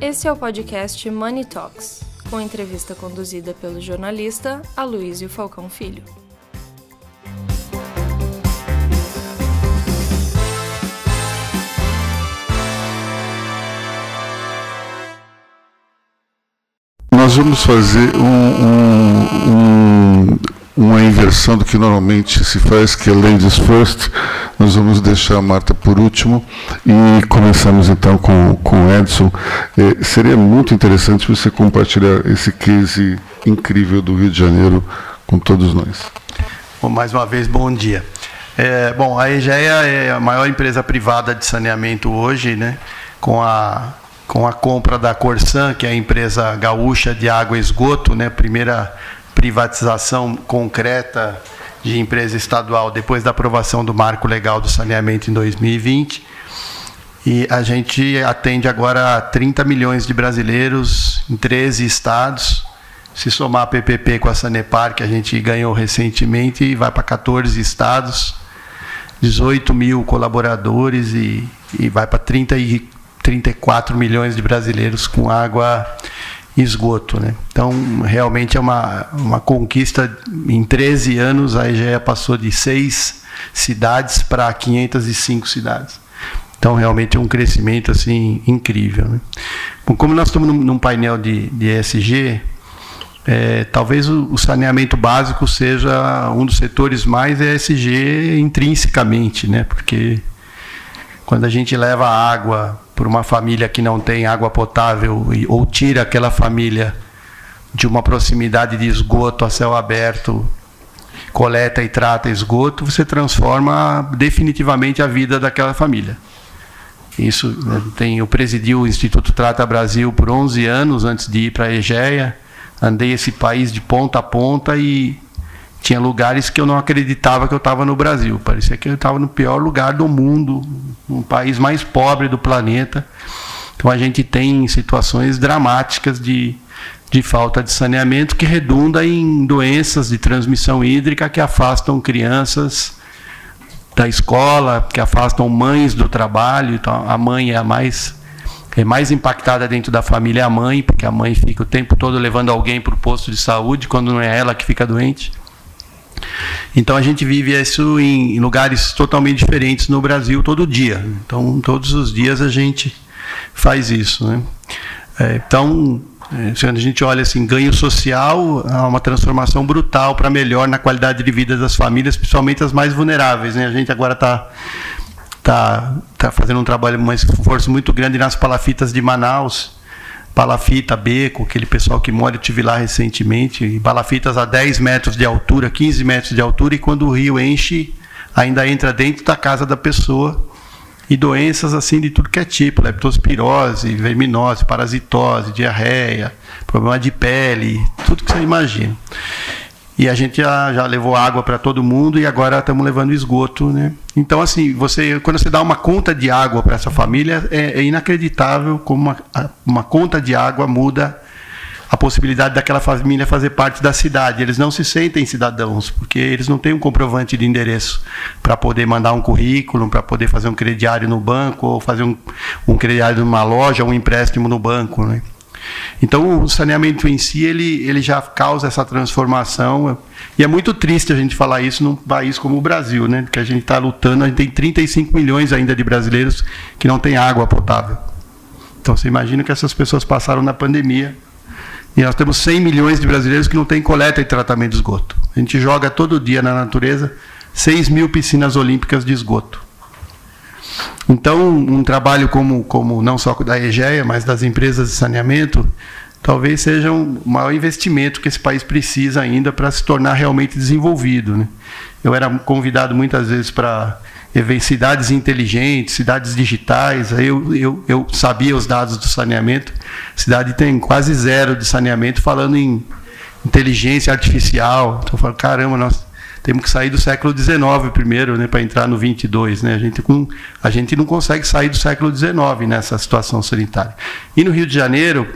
Esse é o podcast Money Talks, com entrevista conduzida pelo jornalista Aloysio Falcão Filho. Nós vamos fazer um, um, um, uma inversão do que normalmente se faz, que é Ladies First. Nós vamos deixar a Marta por último e começamos então com, com o Edson. É, seria muito interessante você compartilhar esse case incrível do Rio de Janeiro com todos nós. Bom, mais uma vez, bom dia. É, bom, a EGEA é a maior empresa privada de saneamento hoje, né? Com a com a compra da Corsan, que é a empresa gaúcha de água e esgoto, né, primeira privatização concreta de empresa estadual depois da aprovação do marco legal do saneamento em 2020. E a gente atende agora 30 milhões de brasileiros em 13 estados. Se somar a PPP com a Sanepar, que a gente ganhou recentemente, vai para 14 estados, 18 mil colaboradores e, e vai para 30 e 34 milhões de brasileiros com água esgoto. Né? Então, realmente é uma, uma conquista. Em 13 anos, a EGEA passou de seis cidades para 505 cidades. Então, realmente é um crescimento assim incrível. Né? Bom, como nós estamos num, num painel de, de ESG, é, talvez o, o, saneamento básico seja um dos setores mais ESG intrinsecamente, né? porque quando a gente leva água por uma família que não tem água potável ou tira aquela família de uma proximidade de esgoto a céu aberto, coleta e trata esgoto, você transforma definitivamente a vida daquela família. Isso né, tem eu presidi o Instituto Trata Brasil por 11 anos antes de ir para a Egeia, andei esse país de ponta a ponta e tinha lugares que eu não acreditava que eu estava no Brasil. Parecia que eu estava no pior lugar do mundo, um país mais pobre do planeta. Então a gente tem situações dramáticas de, de falta de saneamento que redunda em doenças de transmissão hídrica que afastam crianças da escola, que afastam mães do trabalho. Então a mãe é a mais é mais impactada dentro da família a mãe, porque a mãe fica o tempo todo levando alguém para o posto de saúde quando não é ela que fica doente. Então a gente vive isso em, lugares totalmente diferentes no Brasil todo dia. Então todos os dias a gente faz isso. Né? É, então, é, quando a gente olha assim, ganho social, há uma transformação brutal para melhor na qualidade de vida das famílias, principalmente as mais vulneráveis. Né? A gente agora está tá, tá fazendo um trabalho, um esforço muito grande nas palafitas de Manaus palafita, beco, aquele pessoal que mora, eu tive lá recentemente, palafitas a 10 metros de altura, 15 metros de altura, e quando o rio enche, ainda entra dentro da casa da pessoa. E doenças assim de tudo que é tipo, leptospirose, verminose, parasitose, diarreia, problema de pele, tudo que você imagina. E a gente já, já levou água para todo mundo e agora estamos levando esgoto, né? Então, assim, você quando você dá uma conta de água para essa família, é, é inacreditável como uma, uma conta de água muda a possibilidade daquela família fazer parte da cidade. Eles não se sentem cidadãos, porque eles não têm um comprovante de endereço para poder mandar um currículo, para poder fazer um crediário no banco, ou fazer um, um crediário numa loja, um empréstimo no banco. Né? Então, o saneamento em si, ele, ele já causa essa transformação. E é muito triste a gente falar isso num país como o Brasil, né? Que a gente está lutando, a gente tem 35 milhões ainda de brasileiros que não têm água potável. Então, você imagina que essas pessoas passaram na pandemia. E nós temos 100 milhões de brasileiros que não têm coleta e tratamento de esgoto. A gente joga todo dia na natureza 6 mil piscinas olímpicas de esgoto. Então, um trabalho como, como não só da EGEA, mas das empresas de saneamento, talvez seja um maior investimento que esse país precisa ainda para se tornar realmente desenvolvido. Né? Eu era convidado muitas vezes para ver cidades inteligentes, cidades digitais. Eu, eu, eu sabia os dados do saneamento. A cidade tem quase zero de saneamento, falando em inteligência artificial. Então eu falo, caramba, nós temos que sair do século XIX primeiro, né, para entrar no 22, né? A gente com, a gente não consegue sair do século XIX nessa situação sanitária. E no Rio de Janeiro,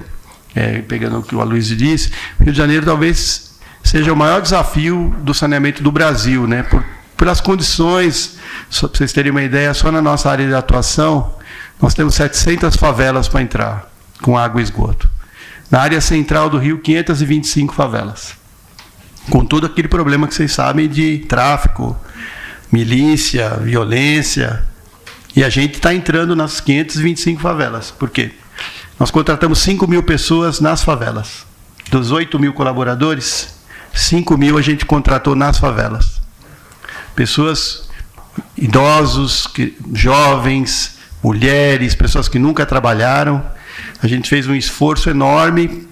é, pegando o que o Aloysio disse, Rio de Janeiro talvez seja o maior desafio do saneamento do Brasil, né? Por, pelas condições, para vocês terem uma ideia, só na nossa área de atuação, nós temos 700 favelas para entrar. com água e esgoto. Na área central do Rio, 525 favelas. Com todo aquele problema que vocês sabem de tráfico, milícia, violência. E a gente está entrando nas 525 favelas. Por quê? Nós contratamos 5 mil pessoas nas favelas. Dos 8 mil colaboradores, 5 mil a gente contratou nas favelas. Pessoas, idosos, jovens, mulheres, pessoas que nunca trabalharam. A gente fez um esforço enorme.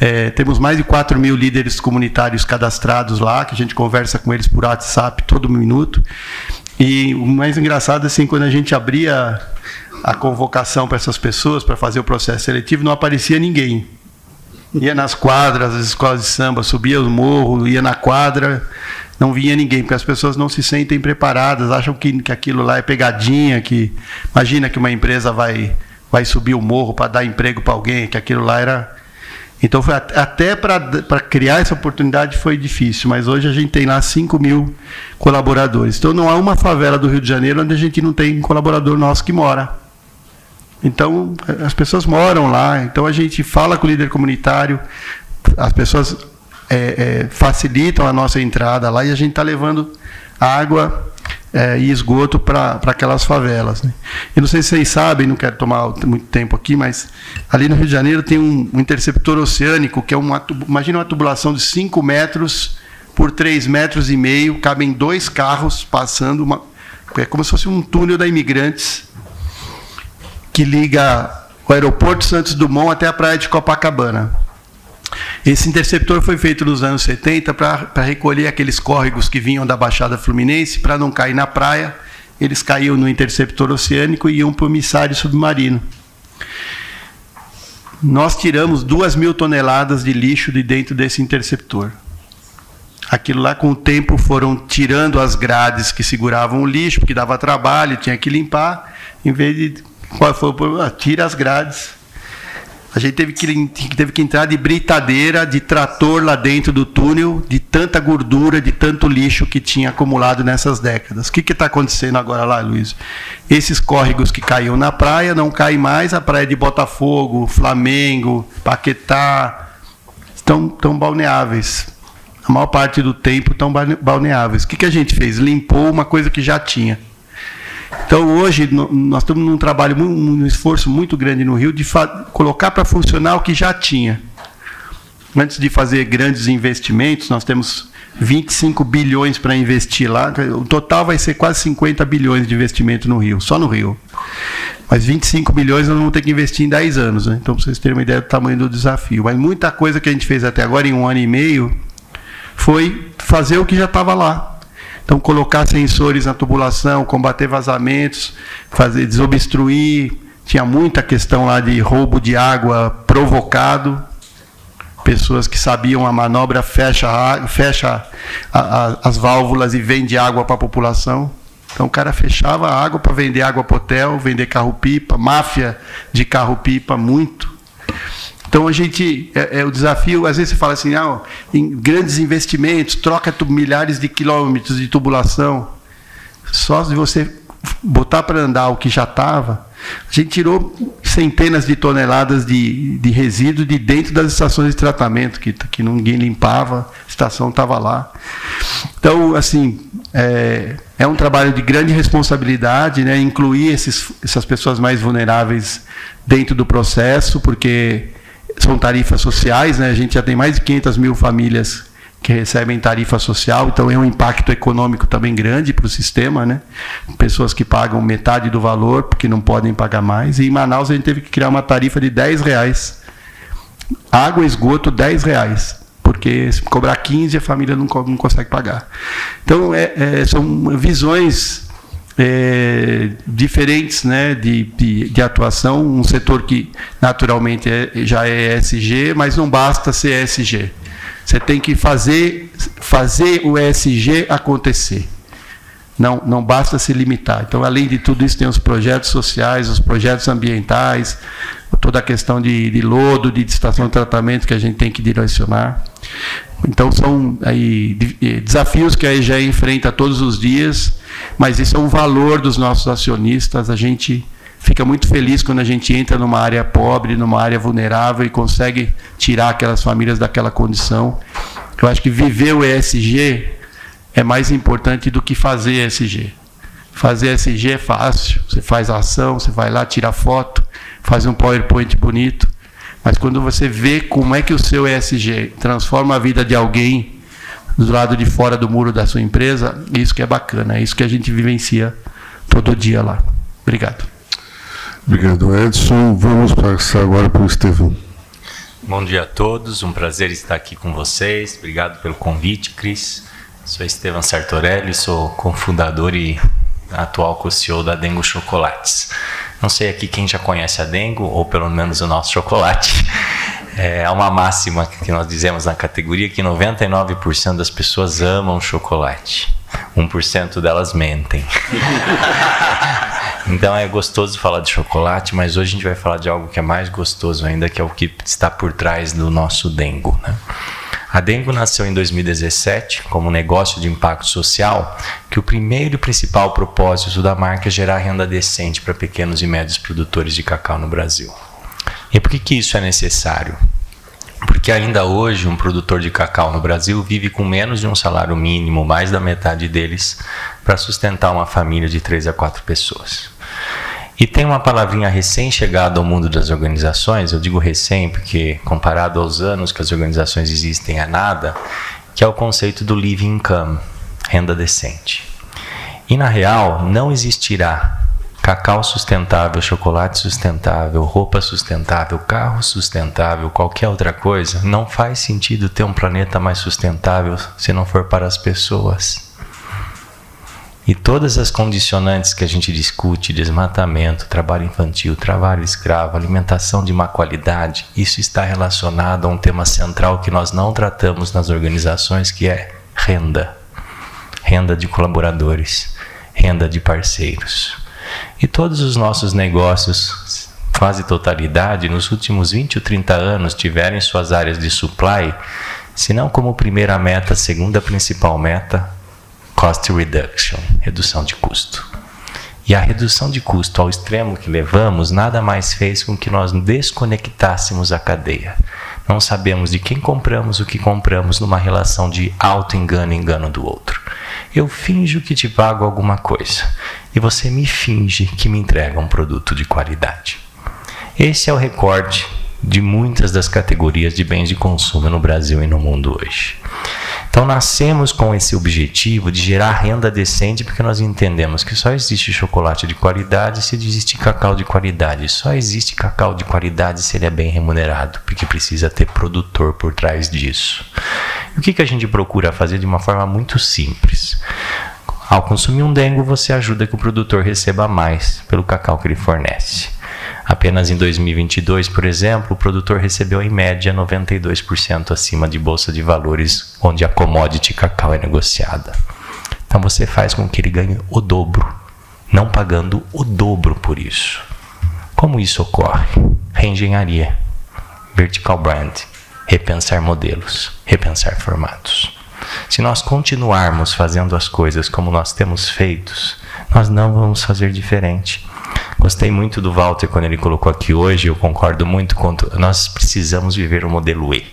É, temos mais de 4 mil líderes comunitários cadastrados lá, que a gente conversa com eles por WhatsApp todo minuto. E o mais engraçado, assim, quando a gente abria a convocação para essas pessoas para fazer o processo seletivo, não aparecia ninguém. Ia nas quadras, as escolas de samba, subia o morro, ia na quadra, não vinha ninguém, porque as pessoas não se sentem preparadas, acham que, que aquilo lá é pegadinha, que imagina que uma empresa vai, vai subir o morro para dar emprego para alguém, que aquilo lá era. Então foi até para criar essa oportunidade foi difícil, mas hoje a gente tem lá 5 mil colaboradores. Então não há uma favela do Rio de Janeiro onde a gente não tem colaborador nosso que mora. Então as pessoas moram lá, então a gente fala com o líder comunitário, as pessoas é, é, facilitam a nossa entrada lá e a gente está levando água é, e esgoto para aquelas favelas. Né? Eu não sei se vocês sabem, não quero tomar muito tempo aqui, mas ali no Rio de Janeiro tem um, um interceptor oceânico, que é uma, imagina uma tubulação de 5 metros por 3 metros e meio, cabem dois carros passando, uma, é como se fosse um túnel da Imigrantes, que liga o aeroporto Santos Dumont até a praia de Copacabana. Esse interceptor foi feito nos anos 70 para recolher aqueles córregos que vinham da Baixada Fluminense, para não cair na praia. Eles caíam no interceptor oceânico e iam para o emissário submarino. Nós tiramos duas mil toneladas de lixo de dentro desse interceptor. Aquilo lá, com o tempo, foram tirando as grades que seguravam o lixo, porque dava trabalho, tinha que limpar. Em vez de. Qual foi? Ah, tira as grades a gente teve que, teve que entrar de britadeira, de trator lá dentro do túnel, de tanta gordura, de tanto lixo que tinha acumulado nessas décadas. O que está acontecendo agora lá, Luiz? Esses córregos que caíam na praia não caem mais, a praia de Botafogo, Flamengo, Paquetá, estão, estão balneáveis. A maior parte do tempo estão balneáveis. O que, que a gente fez? Limpou uma coisa que já tinha. Então, hoje, nós estamos num trabalho, um esforço muito grande no Rio de colocar para funcionar o que já tinha. Antes de fazer grandes investimentos, nós temos 25 bilhões para investir lá. O total vai ser quase 50 bilhões de investimento no Rio, só no Rio. Mas 25 bilhões nós vamos ter que investir em 10 anos, né? Então, para vocês terem uma ideia do tamanho do desafio. Mas muita coisa que a gente fez até agora, em um ano e meio, foi fazer o que já estava lá. Então, colocar sensores na tubulação, combater vazamentos, fazer desobstruir. Tinha muita questão lá de roubo de água provocado. Pessoas que sabiam a manobra fecha, fecha a, a, as válvulas e vende água para a população. Então o cara fechava a água para vender água para hotel, vender carro-pipa, máfia de carro-pipa, muito. Então a gente é, é, o desafio, às vezes você fala assim, ah, em grandes investimentos, troca milhares de quilômetros de tubulação. Só se você botar para andar o que já estava, a gente tirou centenas de toneladas de, de resíduo de dentro das estações de tratamento, que, que ninguém limpava, a estação estava lá. Então, assim, é, é, um trabalho de grande responsabilidade, né, incluir esses, essas pessoas mais vulneráveis dentro do processo, porque são tarifas sociais, né? A gente já tem mais de 500 mil famílias que recebem tarifa social, então é um impacto econômico também grande para o sistema, né? Pessoas que pagam metade do valor porque não podem pagar mais. E em Manaus a gente teve que criar uma tarifa de 10 reais. Água, esgoto, 10 reais. Porque se cobrar 15 a família não, não consegue pagar. Então é, é, são visões é, diferentes né, de, de, de, atuação, um setor que naturalmente é, já é ESG, mas não basta ser ESG. Você tem que fazer, fazer o ESG acontecer. Não, não basta se limitar. Então, além de tudo isso, tem os projetos sociais, os projetos ambientais, toda a questão de, de lodo, de estação de tratamento que a gente tem que direcionar. Então são aí desafios que a EGE enfrenta todos os dias, mas isso é um valor dos nossos acionistas. A gente fica muito feliz quando a gente entra numa área pobre, numa área vulnerável e consegue tirar aquelas famílias daquela condição. Eu acho que viver o ESG é mais importante do que fazer ESG. Fazer ESG é fácil, você faz a ação, você vai lá, tira foto, faz um PowerPoint bonito, mas quando você vê como é que o seu ESG transforma a vida de alguém do lado de fora do muro da sua empresa, isso que é bacana, é isso que a gente vivencia todo dia lá. Obrigado. Obrigado, Edson. Vamos passar agora para o Estevão. Bom dia a todos, um prazer estar aqui com vocês. Obrigado pelo convite, Cris. Sou Estevam Sartorelli, sou cofundador e atual co-CEO da Dengo Chocolates. Não sei aqui quem já conhece a Dengo, ou pelo menos o nosso chocolate. É uma máxima que nós dizemos na categoria que 99% das pessoas amam chocolate. 1% delas mentem. então é gostoso falar de chocolate, mas hoje a gente vai falar de algo que é mais gostoso ainda, que é o que está por trás do nosso Dengo. Né? A Dengo nasceu em 2017 como negócio de impacto social, que o primeiro e principal propósito da marca é gerar renda decente para pequenos e médios produtores de cacau no Brasil. E por que, que isso é necessário? Porque ainda hoje um produtor de cacau no Brasil vive com menos de um salário mínimo, mais da metade deles, para sustentar uma família de três a quatro pessoas. E tem uma palavrinha recém-chegada ao mundo das organizações, eu digo recém porque comparado aos anos que as organizações existem é nada, que é o conceito do living income, renda decente. E na real, não existirá cacau sustentável, chocolate sustentável, roupa sustentável, carro sustentável, qualquer outra coisa, não faz sentido ter um planeta mais sustentável se não for para as pessoas. E todas as condicionantes que a gente discute, desmatamento, trabalho infantil, trabalho escravo, alimentação de má qualidade, isso está relacionado a um tema central que nós não tratamos nas organizações, que é renda. Renda de colaboradores, renda de parceiros. E todos os nossos negócios, quase totalidade, nos últimos 20 ou 30 anos tiveram suas áreas de supply, se não como primeira meta, segunda principal meta, cost reduction, redução de custo. E a redução de custo ao extremo que levamos nada mais fez com que nós desconectássemos a cadeia. Não sabemos de quem compramos o que compramos numa relação de auto-engano e engano do outro. Eu finjo que te pago alguma coisa e você me finge que me entrega um produto de qualidade. Esse é o recorde de muitas das categorias de bens de consumo no Brasil e no mundo hoje. Então, nascemos com esse objetivo de gerar renda decente porque nós entendemos que só existe chocolate de qualidade se existe cacau de qualidade. Só existe cacau de qualidade se ele é bem remunerado, porque precisa ter produtor por trás disso. E o que, que a gente procura fazer de uma forma muito simples? Ao consumir um dengo, você ajuda que o produtor receba mais pelo cacau que ele fornece. Apenas em 2022, por exemplo, o produtor recebeu em média 92% acima de bolsa de valores onde a commodity cacau é negociada. Então você faz com que ele ganhe o dobro, não pagando o dobro por isso. Como isso ocorre? Reengenharia, vertical brand, repensar modelos, repensar formatos. Se nós continuarmos fazendo as coisas como nós temos feito, nós não vamos fazer diferente. Gostei muito do Walter quando ele colocou aqui hoje, eu concordo muito com. Nós precisamos viver o modelo E.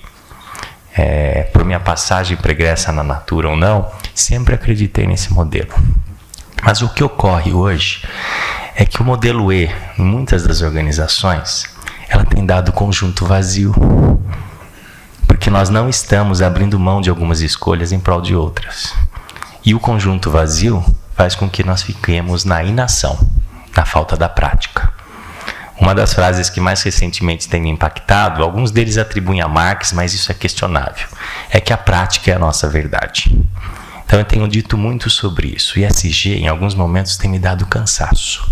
É, por minha passagem pregressa na Natura ou não, sempre acreditei nesse modelo. Mas o que ocorre hoje é que o modelo E, em muitas das organizações, ela tem dado conjunto vazio. Porque nós não estamos abrindo mão de algumas escolhas em prol de outras. E o conjunto vazio faz com que nós fiquemos na inação na falta da prática. Uma das frases que mais recentemente tem me impactado, alguns deles atribuem a Marx, mas isso é questionável, é que a prática é a nossa verdade. Então eu tenho dito muito sobre isso. E SG, em alguns momentos, tem me dado cansaço.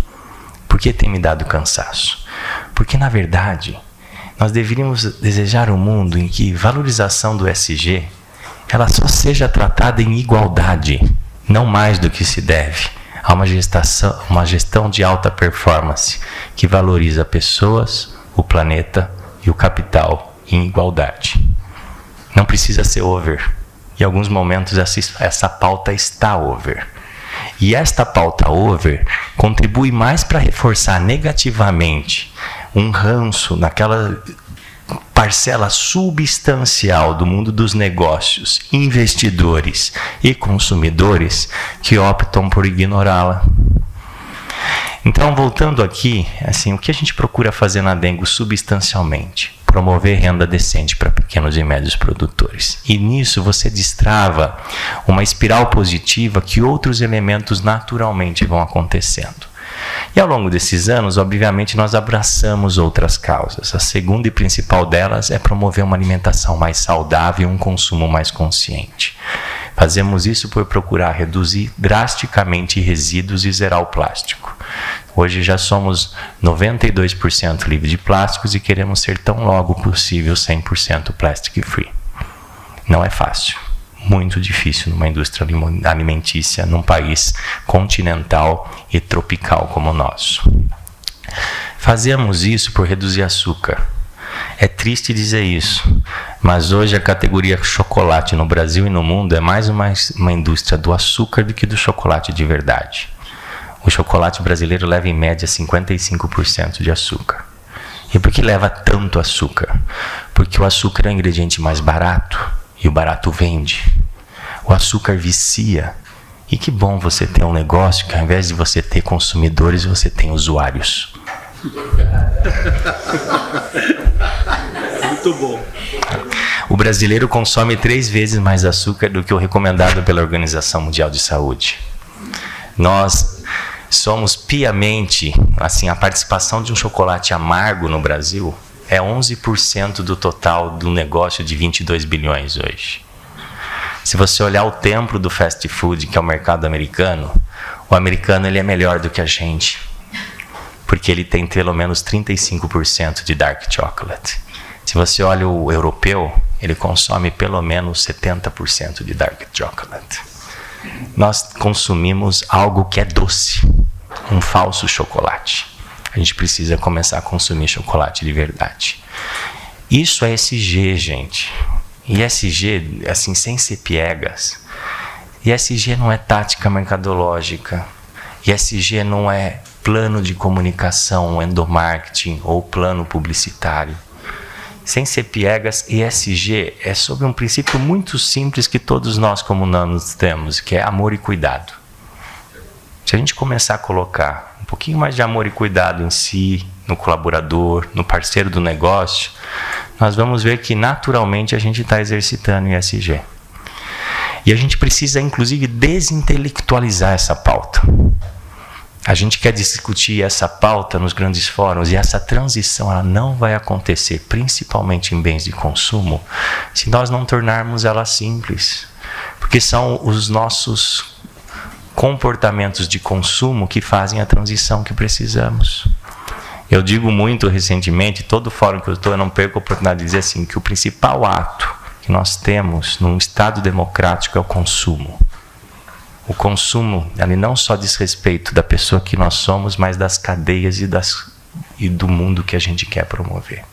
Por que tem me dado cansaço? Porque, na verdade, nós deveríamos desejar um mundo em que valorização do SG ela só seja tratada em igualdade, não mais do que se deve Há uma, gestação, uma gestão de alta performance que valoriza pessoas, o planeta e o capital em igualdade. Não precisa ser over. Em alguns momentos essa, essa pauta está over. E esta pauta over contribui mais para reforçar negativamente um ranço naquela parcela substancial do mundo dos negócios, investidores e consumidores que optam por ignorá-la. Então, voltando aqui, assim, o que a gente procura fazer na Dengo substancialmente? Promover renda decente para pequenos e médios produtores. E nisso você destrava uma espiral positiva que outros elementos naturalmente vão acontecendo. E ao longo desses anos, obviamente, nós abraçamos outras causas. A segunda e principal delas é promover uma alimentação mais saudável e um consumo mais consciente. Fazemos isso por procurar reduzir drasticamente resíduos e zerar o plástico. Hoje já somos 92% livre de plásticos e queremos ser tão logo possível 100% plastic free. Não é fácil muito difícil numa indústria alimentícia num país continental e tropical como o nosso. Fazemos isso por reduzir açúcar. É triste dizer isso, mas hoje a categoria chocolate no Brasil e no mundo é mais uma, uma indústria do açúcar do que do chocolate de verdade. O chocolate brasileiro leva em média 55% de açúcar. E por que leva tanto açúcar? Porque o açúcar é o ingrediente mais barato e o barato vende. O açúcar vicia. E que bom você ter um negócio que ao invés de você ter consumidores, você tem usuários. Muito bom. O brasileiro consome três vezes mais açúcar do que o recomendado pela Organização Mundial de Saúde. Nós somos piamente, assim, a participação de um chocolate amargo no Brasil é 11% do total do negócio de 22 bilhões hoje. Se você olhar o templo do fast food, que é o mercado americano, o americano ele é melhor do que a gente, porque ele tem pelo menos 35% de dark chocolate. Se você olha o europeu, ele consome pelo menos 70% de dark chocolate. Nós consumimos algo que é doce, um falso chocolate. A gente precisa começar a consumir chocolate de verdade. Isso é SG, gente. E SG, assim, sem ser piegas. E SG não é tática mercadológica. E SG não é plano de comunicação, endomarketing ou plano publicitário. Sem ser piegas, ESG é sobre um princípio muito simples que todos nós como humanos temos, que é amor e cuidado. Se a gente começar a colocar um pouquinho mais de amor e cuidado em si, no colaborador, no parceiro do negócio, nós vamos ver que naturalmente a gente está exercitando o ISG. E a gente precisa, inclusive, desintelectualizar essa pauta. A gente quer discutir essa pauta nos grandes fóruns e essa transição ela não vai acontecer, principalmente em bens de consumo, se nós não tornarmos ela simples. Porque são os nossos comportamentos de consumo que fazem a transição que precisamos. Eu digo muito recentemente, todo fórum que eu estou, eu não perco a oportunidade de dizer assim, que o principal ato que nós temos num Estado democrático é o consumo. O consumo, ele não só diz respeito da pessoa que nós somos, mas das cadeias e, das, e do mundo que a gente quer promover.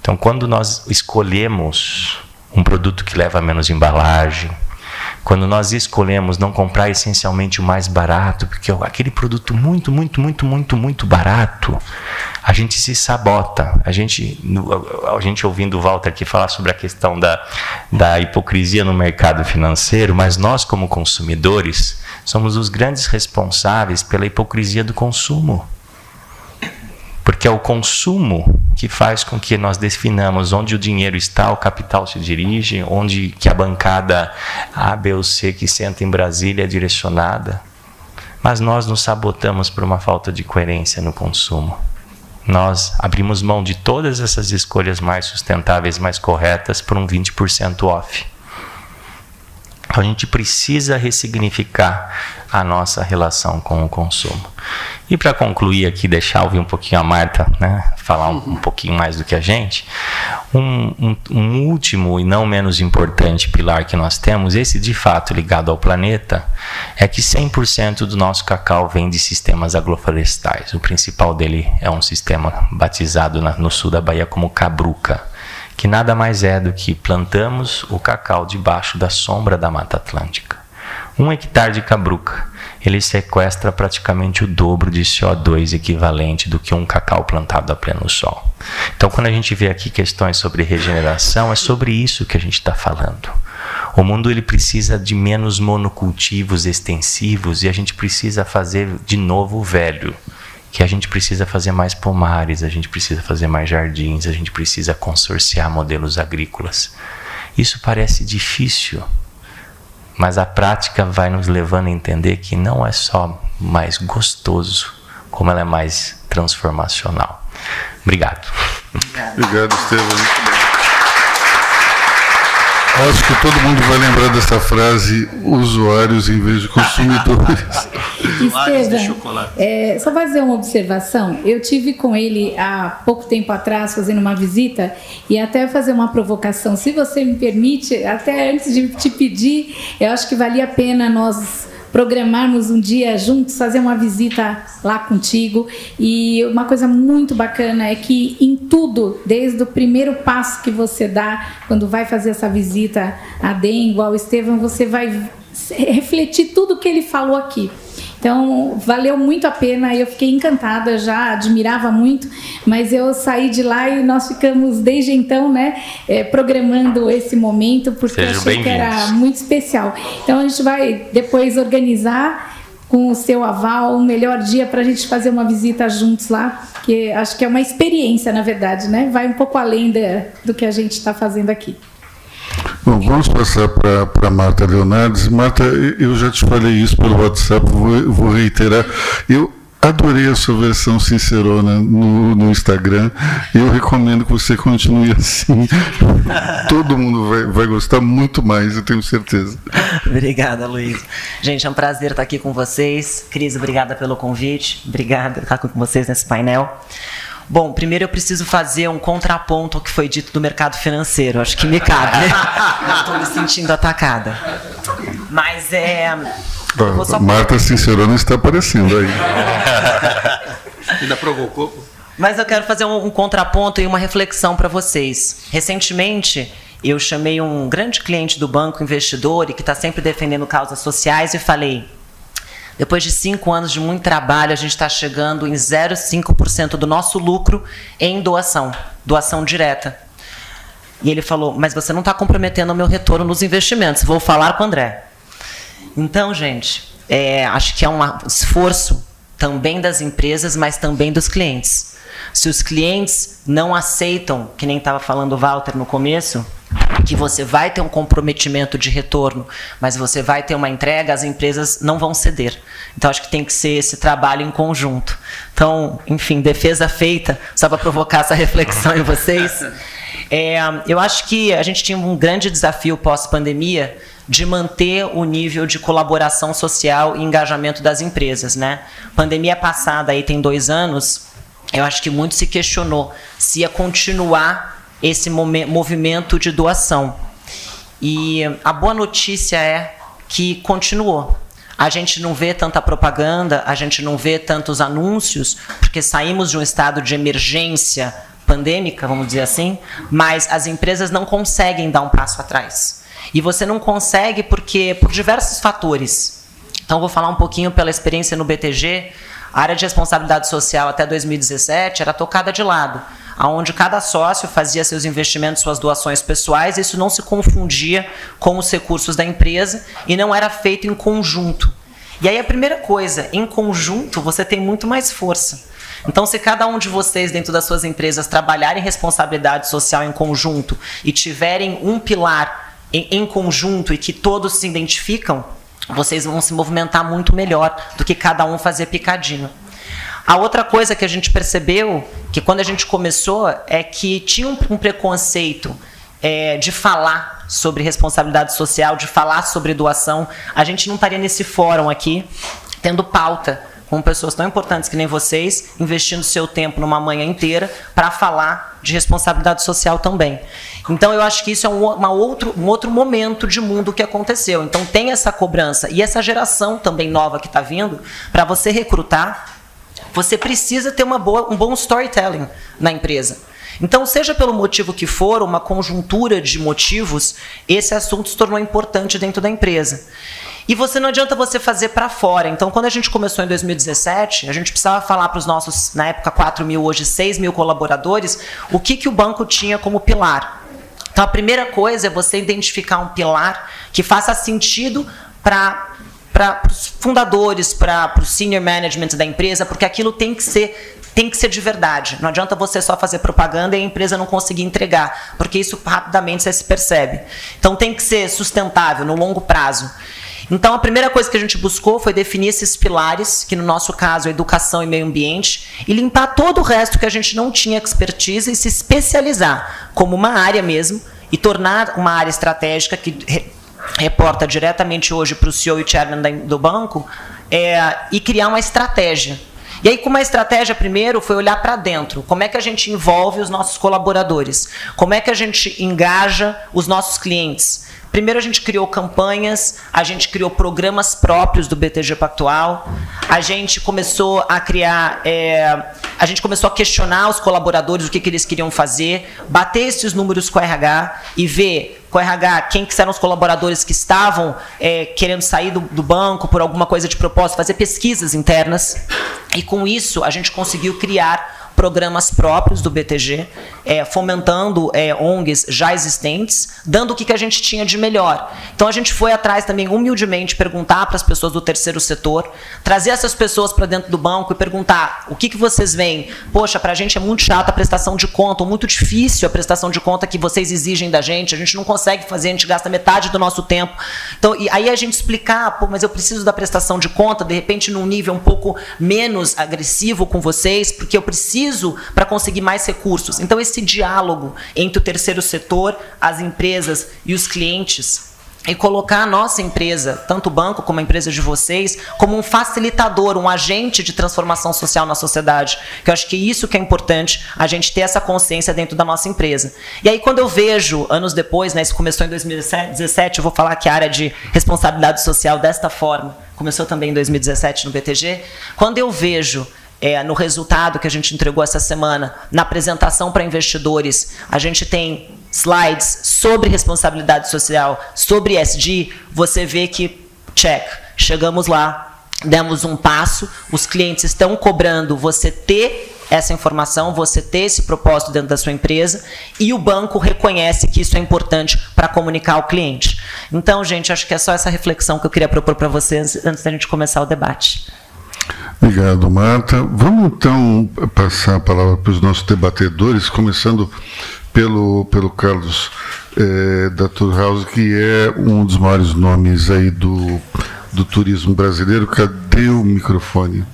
Então, quando nós escolhemos um produto que leva menos embalagem, quando nós escolhemos não comprar essencialmente o mais barato, porque aquele produto muito, muito, muito, muito, muito barato, a gente se sabota. A gente, a gente ouvindo o Walter aqui falar sobre a questão da, da hipocrisia no mercado financeiro, mas nós, como consumidores, somos os grandes responsáveis pela hipocrisia do consumo. Porque é o consumo que faz com que nós definamos onde o dinheiro está, o capital se dirige, onde que a bancada A, B ou C que senta em Brasília é direcionada. Mas nós nos sabotamos por uma falta de coerência no consumo. Nós abrimos mão de todas essas escolhas mais sustentáveis, mais corretas, por um 20% off. A gente precisa ressignificar a nossa relação com o consumo. E para concluir aqui, deixar ouvir um pouquinho a Marta, né, falar um, um pouquinho mais do que a gente, um, um, um, último e não menos importante pilar que nós temos, esse de fato ligado ao planeta, é que 100% do nosso cacau vem de sistemas agroflorestais. O principal dele é um sistema batizado na, no sul da Bahia como Cabruca que nada mais é do que plantamos o cacau debaixo da sombra da Mata Atlântica. Um hectare de cabruca ele sequestra praticamente o dobro de CO2 equivalente do que um cacau plantado a pleno sol. Então, quando a gente vê aqui questões sobre regeneração, é sobre isso que a gente está falando. O mundo ele precisa de menos monocultivos extensivos e a gente precisa fazer de novo o velho. Que a gente precisa fazer mais pomares, a gente precisa fazer mais jardins, a gente precisa consorciar modelos agrícolas. Isso parece difícil, mas a prática vai nos levando a entender que não é só mais gostoso, como ela é mais transformacional. Obrigado. Obrigado, Estevam. Acho que todo mundo vai lembrar dessa frase: usuários em vez de consumidores. Estevam, é, só fazer uma observação. Eu tive com ele há pouco tempo atrás fazendo uma visita e até fazer uma provocação. Se você me permite, até antes de te pedir, eu acho que valia a pena nós programarmos um dia juntos, fazer uma visita lá contigo. E uma coisa muito bacana é que em tudo, desde o primeiro passo que você dá, quando vai fazer essa visita a Dengo, ao Estevam, você vai refletir tudo que ele falou aqui. Então, valeu muito a pena, eu fiquei encantada, já admirava muito, mas eu saí de lá e nós ficamos desde então, né, é, programando esse momento, porque Sejam achei que era muito especial. Então, a gente vai depois organizar com o seu aval um melhor dia para a gente fazer uma visita juntos lá, que acho que é uma experiência, na verdade, né? Vai um pouco além de, do que a gente está fazendo aqui. Bom, vamos passar para Marta Leonardes. Marta, eu já te falei isso pelo WhatsApp, vou, vou reiterar. Eu adorei a sua versão sincerona no, no Instagram. Eu recomendo que você continue assim. Todo mundo vai, vai gostar muito mais, eu tenho certeza. Obrigada, Luiz. Gente, é um prazer estar aqui com vocês. Cris, obrigada pelo convite. Obrigada por estar com vocês nesse painel. Bom, primeiro eu preciso fazer um contraponto ao que foi dito do mercado financeiro. Acho que me cabe, né? Estou me sentindo atacada. Mas é. Só... Marta Sincerona está aparecendo aí. Ainda provocou? Mas eu quero fazer um, um contraponto e uma reflexão para vocês. Recentemente, eu chamei um grande cliente do banco investidor e que está sempre defendendo causas sociais e falei: depois de cinco anos de muito trabalho, a gente está chegando em 0,5% do nosso lucro em doação, doação direta. E ele falou: Mas você não está comprometendo o meu retorno nos investimentos. Vou falar com o André. Então, gente, é, acho que é um esforço também das empresas, mas também dos clientes. Se os clientes não aceitam, que nem estava falando o Walter no começo, que você vai ter um comprometimento de retorno, mas você vai ter uma entrega, as empresas não vão ceder. Então acho que tem que ser esse trabalho em conjunto. Então, enfim, defesa feita, só para provocar essa reflexão em vocês. É, eu acho que a gente tinha um grande desafio pós-pandemia de manter o nível de colaboração social e engajamento das empresas, né? Pandemia passada aí tem dois anos, eu acho que muito se questionou se ia continuar esse movimento de doação. E a boa notícia é que continuou. A gente não vê tanta propaganda, a gente não vê tantos anúncios, porque saímos de um estado de emergência pandêmica, vamos dizer assim, mas as empresas não conseguem dar um passo atrás. E você não consegue porque por diversos fatores. Então vou falar um pouquinho pela experiência no BTG. A área de responsabilidade social até 2017 era tocada de lado onde cada sócio fazia seus investimentos, suas doações pessoais, e isso não se confundia com os recursos da empresa e não era feito em conjunto. E aí a primeira coisa, em conjunto você tem muito mais força. Então, se cada um de vocês dentro das suas empresas trabalharem responsabilidade social em conjunto e tiverem um pilar em, em conjunto e que todos se identificam, vocês vão se movimentar muito melhor do que cada um fazer picadinho. A outra coisa que a gente percebeu, que quando a gente começou, é que tinha um, preconceito é, de falar sobre responsabilidade social, de falar sobre doação. A gente não estaria nesse fórum aqui, tendo pauta com pessoas tão importantes que nem vocês, investindo seu tempo numa manhã inteira para falar de responsabilidade social também. Então eu acho que isso é um, uma outro, um outro momento de mundo que aconteceu. Então tem essa cobrança e essa geração também nova que está vindo para você recrutar você precisa ter uma boa, um bom storytelling na empresa. Então, seja pelo motivo que for, uma conjuntura de motivos, esse assunto se tornou importante dentro da empresa. E você não adianta você fazer para fora. Então, quando a gente começou em 2017, a gente precisava falar para os nossos, na época, 4 mil, hoje 6 mil colaboradores, o que, que o banco tinha como pilar. Então, a primeira coisa é você identificar um pilar que faça sentido para para os fundadores, para o senior management da empresa, porque aquilo tem que ser tem que ser de verdade. Não adianta você só fazer propaganda e a empresa não conseguir entregar, porque isso rapidamente você se percebe. Então tem que ser sustentável no longo prazo. Então a primeira coisa que a gente buscou foi definir esses pilares, que no nosso caso é educação e meio ambiente, e limpar todo o resto que a gente não tinha expertise e se especializar como uma área mesmo e tornar uma área estratégica que reporta diretamente hoje para o CEO e chairman do banco é, e criar uma estratégia. E aí, com uma estratégia, primeiro, foi olhar para dentro. Como é que a gente envolve os nossos colaboradores? Como é que a gente engaja os nossos clientes? Primeiro a gente criou campanhas, a gente criou programas próprios do BTG Pactual, a gente começou a criar, é, a gente começou a questionar os colaboradores o que, que eles queriam fazer, bater esses números com o RH e ver com o RH quem que eram os colaboradores que estavam é, querendo sair do, do banco por alguma coisa de propósito, fazer pesquisas internas. E com isso a gente conseguiu criar programas próprios do BTG, é, fomentando é, ONGs já existentes, dando o que, que a gente tinha de melhor. Então a gente foi atrás também, humildemente, perguntar para as pessoas do terceiro setor, trazer essas pessoas para dentro do banco e perguntar o que, que vocês veem. Poxa, para a gente é muito chato a prestação de conta, muito difícil a prestação de conta que vocês exigem da gente, a gente não consegue fazer, a gente gasta metade do nosso tempo. Então, e aí a gente explicar, pô, mas eu preciso da prestação de conta, de repente num nível um pouco menos agressivo com vocês, porque eu preciso preciso para conseguir mais recursos. Então, esse diálogo entre o terceiro setor, as empresas e os clientes e colocar a nossa empresa, tanto o banco como a empresa de vocês, como um facilitador, um agente de transformação social na sociedade. Que eu acho que isso que é importante, a gente ter essa consciência dentro da nossa empresa. E aí quando eu vejo, anos depois, né, isso começou em 2017, eu vou falar que a área de responsabilidade social desta forma, começou também em 2017 no BTG, quando eu vejo é, no resultado que a gente entregou essa semana, na apresentação para investidores, a gente tem slides sobre responsabilidade social, sobre ESG, você vê que, check, chegamos lá, demos um passo, os clientes estão cobrando você ter essa informação, você ter esse propósito dentro da sua empresa e o banco reconhece que isso é importante para comunicar ao cliente. Então, gente, acho que é só essa reflexão que eu queria propor para vocês antes da gente começar o debate. Obrigado, Marta. Vamos então passar a palavra para os nossos debatedores, começando pelo, pelo Carlos é, da House, que é um dos maiores nomes aí do, do turismo brasileiro. Cadê o microfone?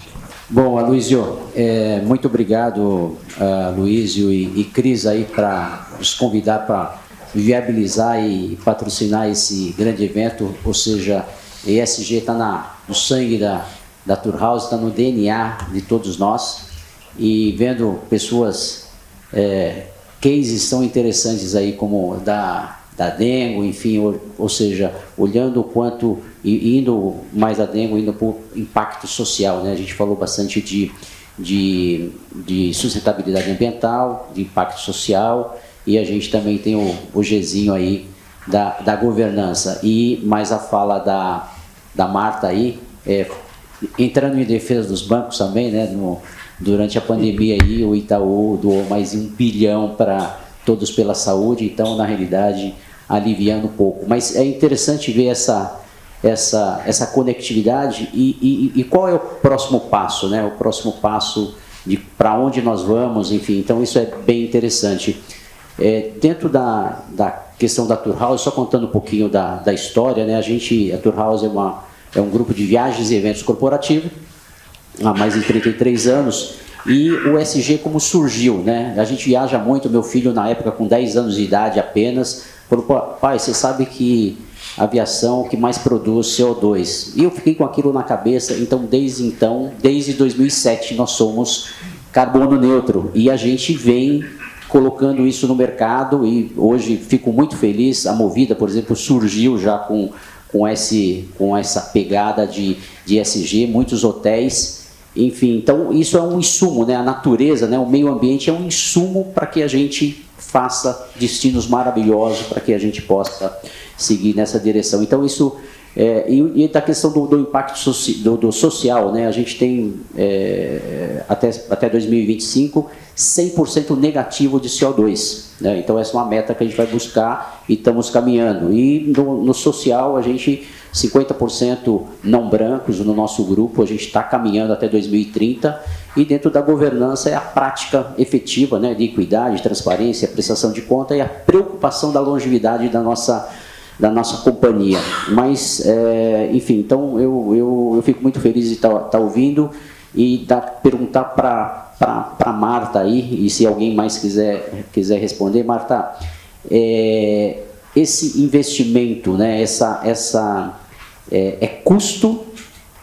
Bom, Aloysio, é, muito obrigado, uh, Luísio e, e Cris, aí, para nos convidar para viabilizar e patrocinar esse grande evento, ou seja, ESG está no sangue da, da Turhouse, está no DNA de todos nós. E vendo pessoas, é, cases tão interessantes aí como da, da Dengo, enfim, ou, ou seja, olhando o quanto, e indo mais a Dengo, indo para o impacto social, né? A gente falou bastante de, de, de sustentabilidade ambiental, de impacto social, e a gente também tem o, o Gzinho aí da, da governança. E mais a fala da, da Marta aí, é, entrando em defesa dos bancos também, né? No, durante a pandemia aí, o Itaú doou mais um bilhão para todos pela saúde, então na realidade aliviando um pouco. Mas é interessante ver essa essa essa conectividade e, e, e qual é o próximo passo, né? O próximo passo de para onde nós vamos, enfim. Então isso é bem interessante. É, dentro da, da questão da Tour House, só contando um pouquinho da, da história, né? A gente, a Tour House é uma é um grupo de viagens e eventos corporativos, há mais de 33 anos. E o SG como surgiu, né? A gente viaja muito, meu filho na época com 10 anos de idade apenas, falou, pai, você sabe que a aviação é que mais produz CO2. E eu fiquei com aquilo na cabeça, então desde então, desde 2007 nós somos carbono neutro e a gente vem colocando isso no mercado e hoje fico muito feliz. A Movida, por exemplo, surgiu já com com, esse, com essa pegada de, de SG, muitos hotéis, enfim. Então, isso é um insumo, né? a natureza, né? o meio ambiente é um insumo para que a gente faça destinos maravilhosos, para que a gente possa seguir nessa direção. Então, isso É, e, e, da questão do, do impacto soci, do, do, social, né? a gente tem é, até, até 2025 100% negativo de CO2. Né? Então, essa é uma meta que a gente vai buscar e estamos caminhando. E no, no social, a gente, 50% não brancos no nosso grupo, a gente está caminhando até 2030. E dentro da governança é a prática efetiva né, de equidade, transparência, prestação de conta e a preocupação da longevidade da nossa da nossa companhia. Mas, é, enfim, então eu, eu, eu fico muito feliz de estar tá, tá ouvindo e da, perguntar para Marta aí, e se alguém mais quiser, quiser responder, Marta, é, esse investimento, né, essa, essa, é, é, custo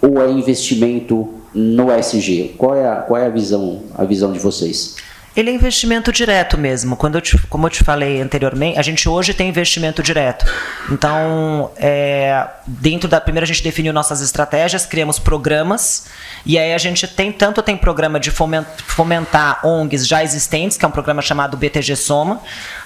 ou é investimento no SG? Qual é a, qual é a visão, a visão de vocês? Ele é investimento direto mesmo. Quando eu te, como eu te falei anteriormente, a gente hoje tem investimento direto. Então, é, dentro da primeiro a gente definiu nossas estratégias, criamos programas e aí a gente tem tanto tem programa de fomentar ONGs já existentes, que é um programa chamado BTG Soma.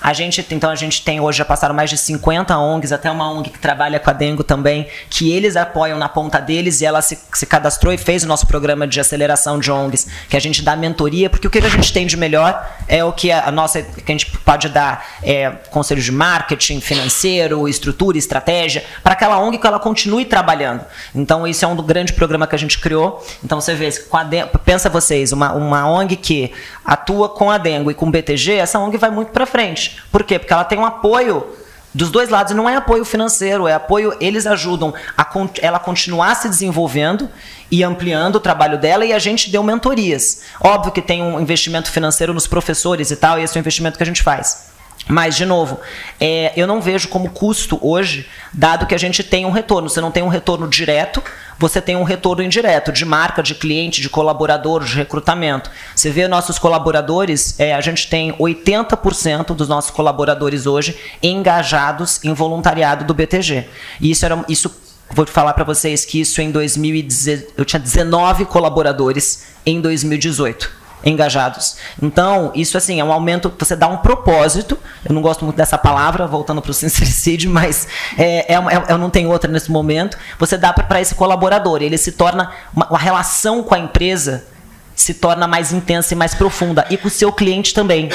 A gente então a gente tem hoje já passaram mais de 50 ONGs, até uma ONG que trabalha com a Dengo também, que eles apoiam na ponta deles e ela se, se cadastrou e fez o nosso programa de aceleração de ONGs, que a gente dá mentoria, porque o que a gente tem de melhor é o que a, nossa que a gente pode dar é, conselhos de marketing, financeiro, estrutura, estratégia para aquela ONG que ela continue trabalhando. Então isso é um grande programa que a gente criou. Então você vê, pensa vocês, uma, uma ONG que atua com a Dengo e com o BTG, essa ONG vai muito para frente. Por quê? Porque ela tem um apoio dos dois lados. Não é apoio financeiro, é apoio. Eles ajudam a ela continuar se desenvolvendo e ampliando o trabalho dela e a gente deu mentorias. Óbvio que tem um investimento financeiro nos professores e tal, e esse é o investimento que a gente faz. Mas, de novo, é, eu não vejo como custo hoje, dado que a gente tem um retorno. Você não tem um retorno direto, você tem um retorno indireto de marca, de cliente, de colaborador, de recrutamento. Você vê nossos colaboradores, é, a gente tem 80% dos nossos colaboradores hoje engajados em voluntariado do BTG. E isso, era, isso vou falar para vocês que isso em 2018, eu tinha 19 colaboradores em 2018 engajados. Então, isso assim, é um aumento, você dá um propósito, eu não gosto muito dessa palavra, voltando para o sincericídio, mas é, é, é, eu não tenho outra nesse momento, você dá para esse colaborador, ele se torna, uma, uma relação com a empresa se torna mais intensa e mais profunda. E com o seu cliente também.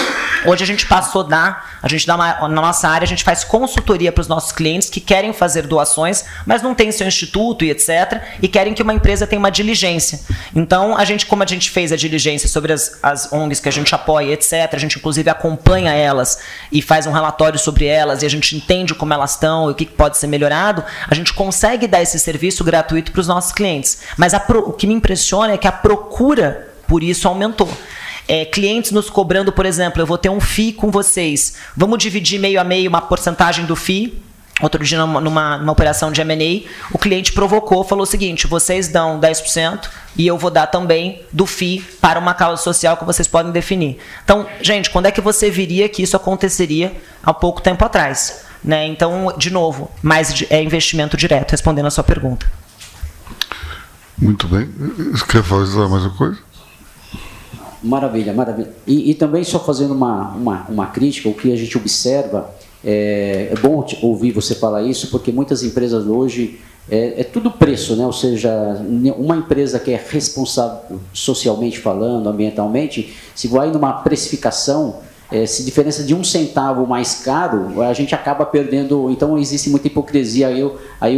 Hoje a gente passou da. A gente dá uma, na nossa área, a gente faz consultoria para os nossos clientes que querem fazer doações, mas não tem seu instituto e etc. E querem que uma empresa tenha uma diligência. Então, a gente, como a gente fez a diligência sobre as, as ONGs que a gente apoia, etc., a gente inclusive acompanha elas e faz um relatório sobre elas e a gente entende como elas estão e o que pode ser melhorado, a gente consegue dar esse serviço gratuito para os nossos clientes. Mas pro, o que me impressiona é que a procura por isso aumentou. É, clientes nos cobrando, por exemplo, eu vou ter um FII com vocês, vamos dividir meio a meio uma porcentagem do FII. Outro dia, numa, numa, operação de M&A, o cliente provocou, falou o seguinte, vocês dão 10% e eu vou dar também do FII para uma causa social que vocês podem definir. Então, gente, quando é que você viria que isso aconteceria há pouco tempo atrás? Né? Então, de novo, mais é investimento direto, respondendo a sua pergunta. Muito bem. Você quer fazer mais uma coisa? Maravilha, maravilha. E, e, também só fazendo uma, uma, uma crítica, o que a gente observa, é, é bom ouvir você falar isso, porque muitas empresas hoje é, é, tudo preço, né? Ou seja, uma empresa que é responsável socialmente falando, ambientalmente, se vai numa precificação, é, se diferença de um centavo mais caro, a gente acaba perdendo. Então existe muita hipocrisia. Aí eu, aí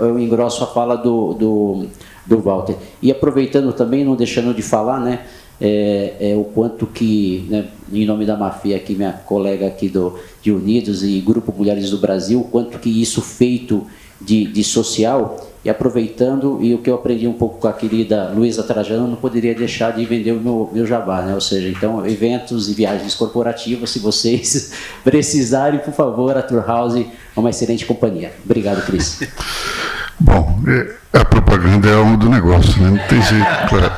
eu engrosso a fala do, do, do Walter. E aproveitando também, não deixando de falar, né? É, é, o quanto que, né, em nome da Mafia, aqui minha colega aqui do, de Unidos e Grupo Mulheres do Brasil, o quanto que isso feito de, de social, e aproveitando, e o que eu aprendi um pouco com a querida Luísa Trajano, não poderia deixar de vender o meu, meu jabá, né? ou seja, então, eventos e viagens corporativas, se vocês precisarem, por favor, a Tour House é uma excelente companhia. Obrigado, Cris. Bom, é, a propaganda é algo do negócio, né? não tem jeito, claro.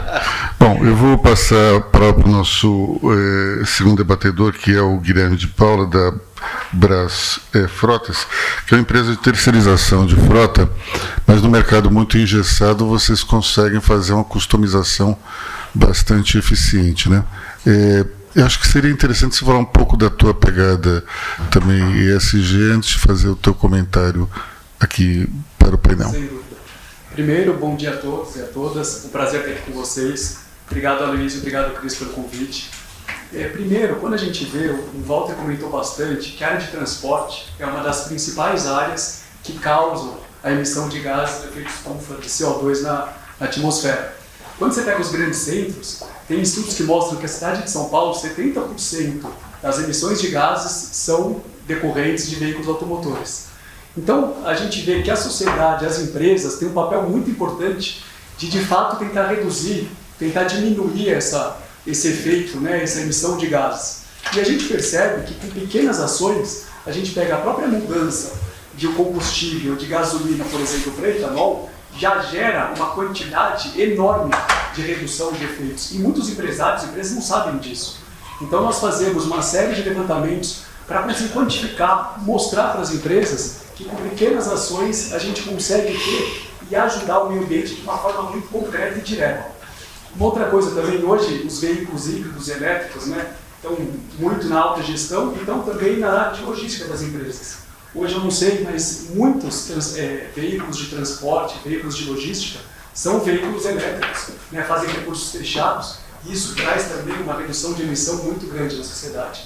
Bom, eu vou passar para o nosso eh, segundo debatedor, que é o Guilherme de Paula, da Bras eh, Frotas, que é uma empresa de terceirização de frota, mas no mercado muito engessado vocês conseguem fazer uma customização bastante eficiente. Né? Eu acho que seria interessante você falar um pouco da tua pegada também ESG antes de fazer o teu comentário aqui Primeiro, bom dia a todos e a todas. Um prazer estar aqui com vocês. Obrigado, Aloysio. Obrigado, Cris, pelo convite. É, primeiro, quando a gente vê, o Walter comentou bastante que a área de transporte é uma das principais áreas que causam a emissão de gases de efeito estufa, de CO2 na, na atmosfera. Quando você pega os grandes centros, tem estudos que mostram que a cidade de São Paulo, 70% das emissões de gases são decorrentes de veículos automotores. Então, a gente vê que a sociedade, as empresas, têm um papel muito importante de, de fato, tentar reduzir, tentar diminuir essa, esse efeito, né, essa emissão de gases. E a gente percebe que com pequenas ações, a gente pega a própria mudança de combustível, de gasolina, por exemplo, para etanol, já gera uma quantidade enorme de redução de efeitos. E muitos empresários e empresas não sabem disso. Então nós fazemos uma série de levantamentos para conseguir quantificar, mostrar para as empresas que com pequenas ações a gente consegue ter e ajudar o meio ambiente de uma forma muito concreta e direta. Uma outra coisa também, hoje os veículos híbridos elétricos né, estão muito na alta gestão e estão também na área de logística das empresas. Hoje eu não sei, mas muitos é, veículos de transporte, veículos de logística, são veículos elétricos, né, fazem recursos fechados, e isso traz também uma redução de emissão muito grande na sociedade.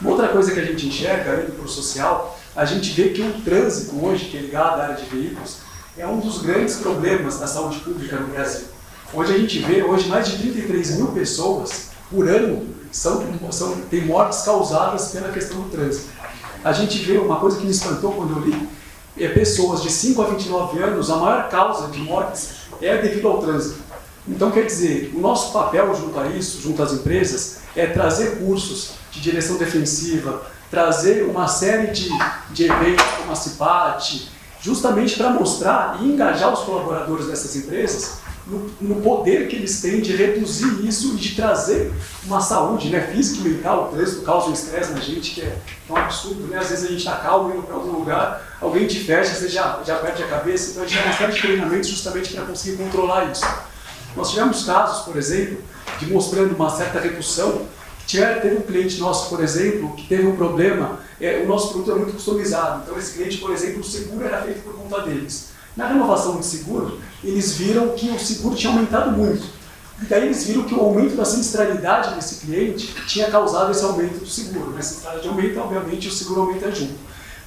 Uma outra coisa que a gente enxerga, indo para o social, a gente vê que o trânsito hoje, que é ligado à área de veículos, é um dos grandes problemas da saúde pública no Brasil. Hoje a gente vê, hoje mais de 33 mil pessoas por ano são, são, têm mortes causadas pela questão do trânsito. A gente vê uma coisa que me espantou quando eu li, é pessoas de 5 a 29 anos, a maior causa de mortes é devido ao trânsito. Então, quer dizer, o nosso papel junto a isso, junto às empresas, é trazer cursos de direção defensiva, trazer uma série de, de eventos como a CIPAT, justamente para mostrar e engajar os colaboradores dessas empresas no, no, poder que eles têm de reduzir isso e de trazer uma saúde né, física e mental. O trânsito causa um estresse na gente que é, é um absurdo. Né? Às vezes a gente está calmo indo para algum lugar, alguém te fecha, você já, já perde a cabeça. Então a gente tem uma série de treinamentos justamente para conseguir controlar isso. Nós tivemos casos, por exemplo, de mostrando uma certa redução. Tiver, teve um cliente nosso, por exemplo, que teve um problema, é, o nosso produto é muito customizado. Então esse cliente, por exemplo, o seguro era feito por conta deles. Na renovação de seguro, eles viram que o seguro tinha aumentado muito. E daí eles viram que o aumento da sinistralidade desse cliente tinha causado esse aumento do seguro. A sinistralidade aumenta, obviamente, o seguro aumenta junto.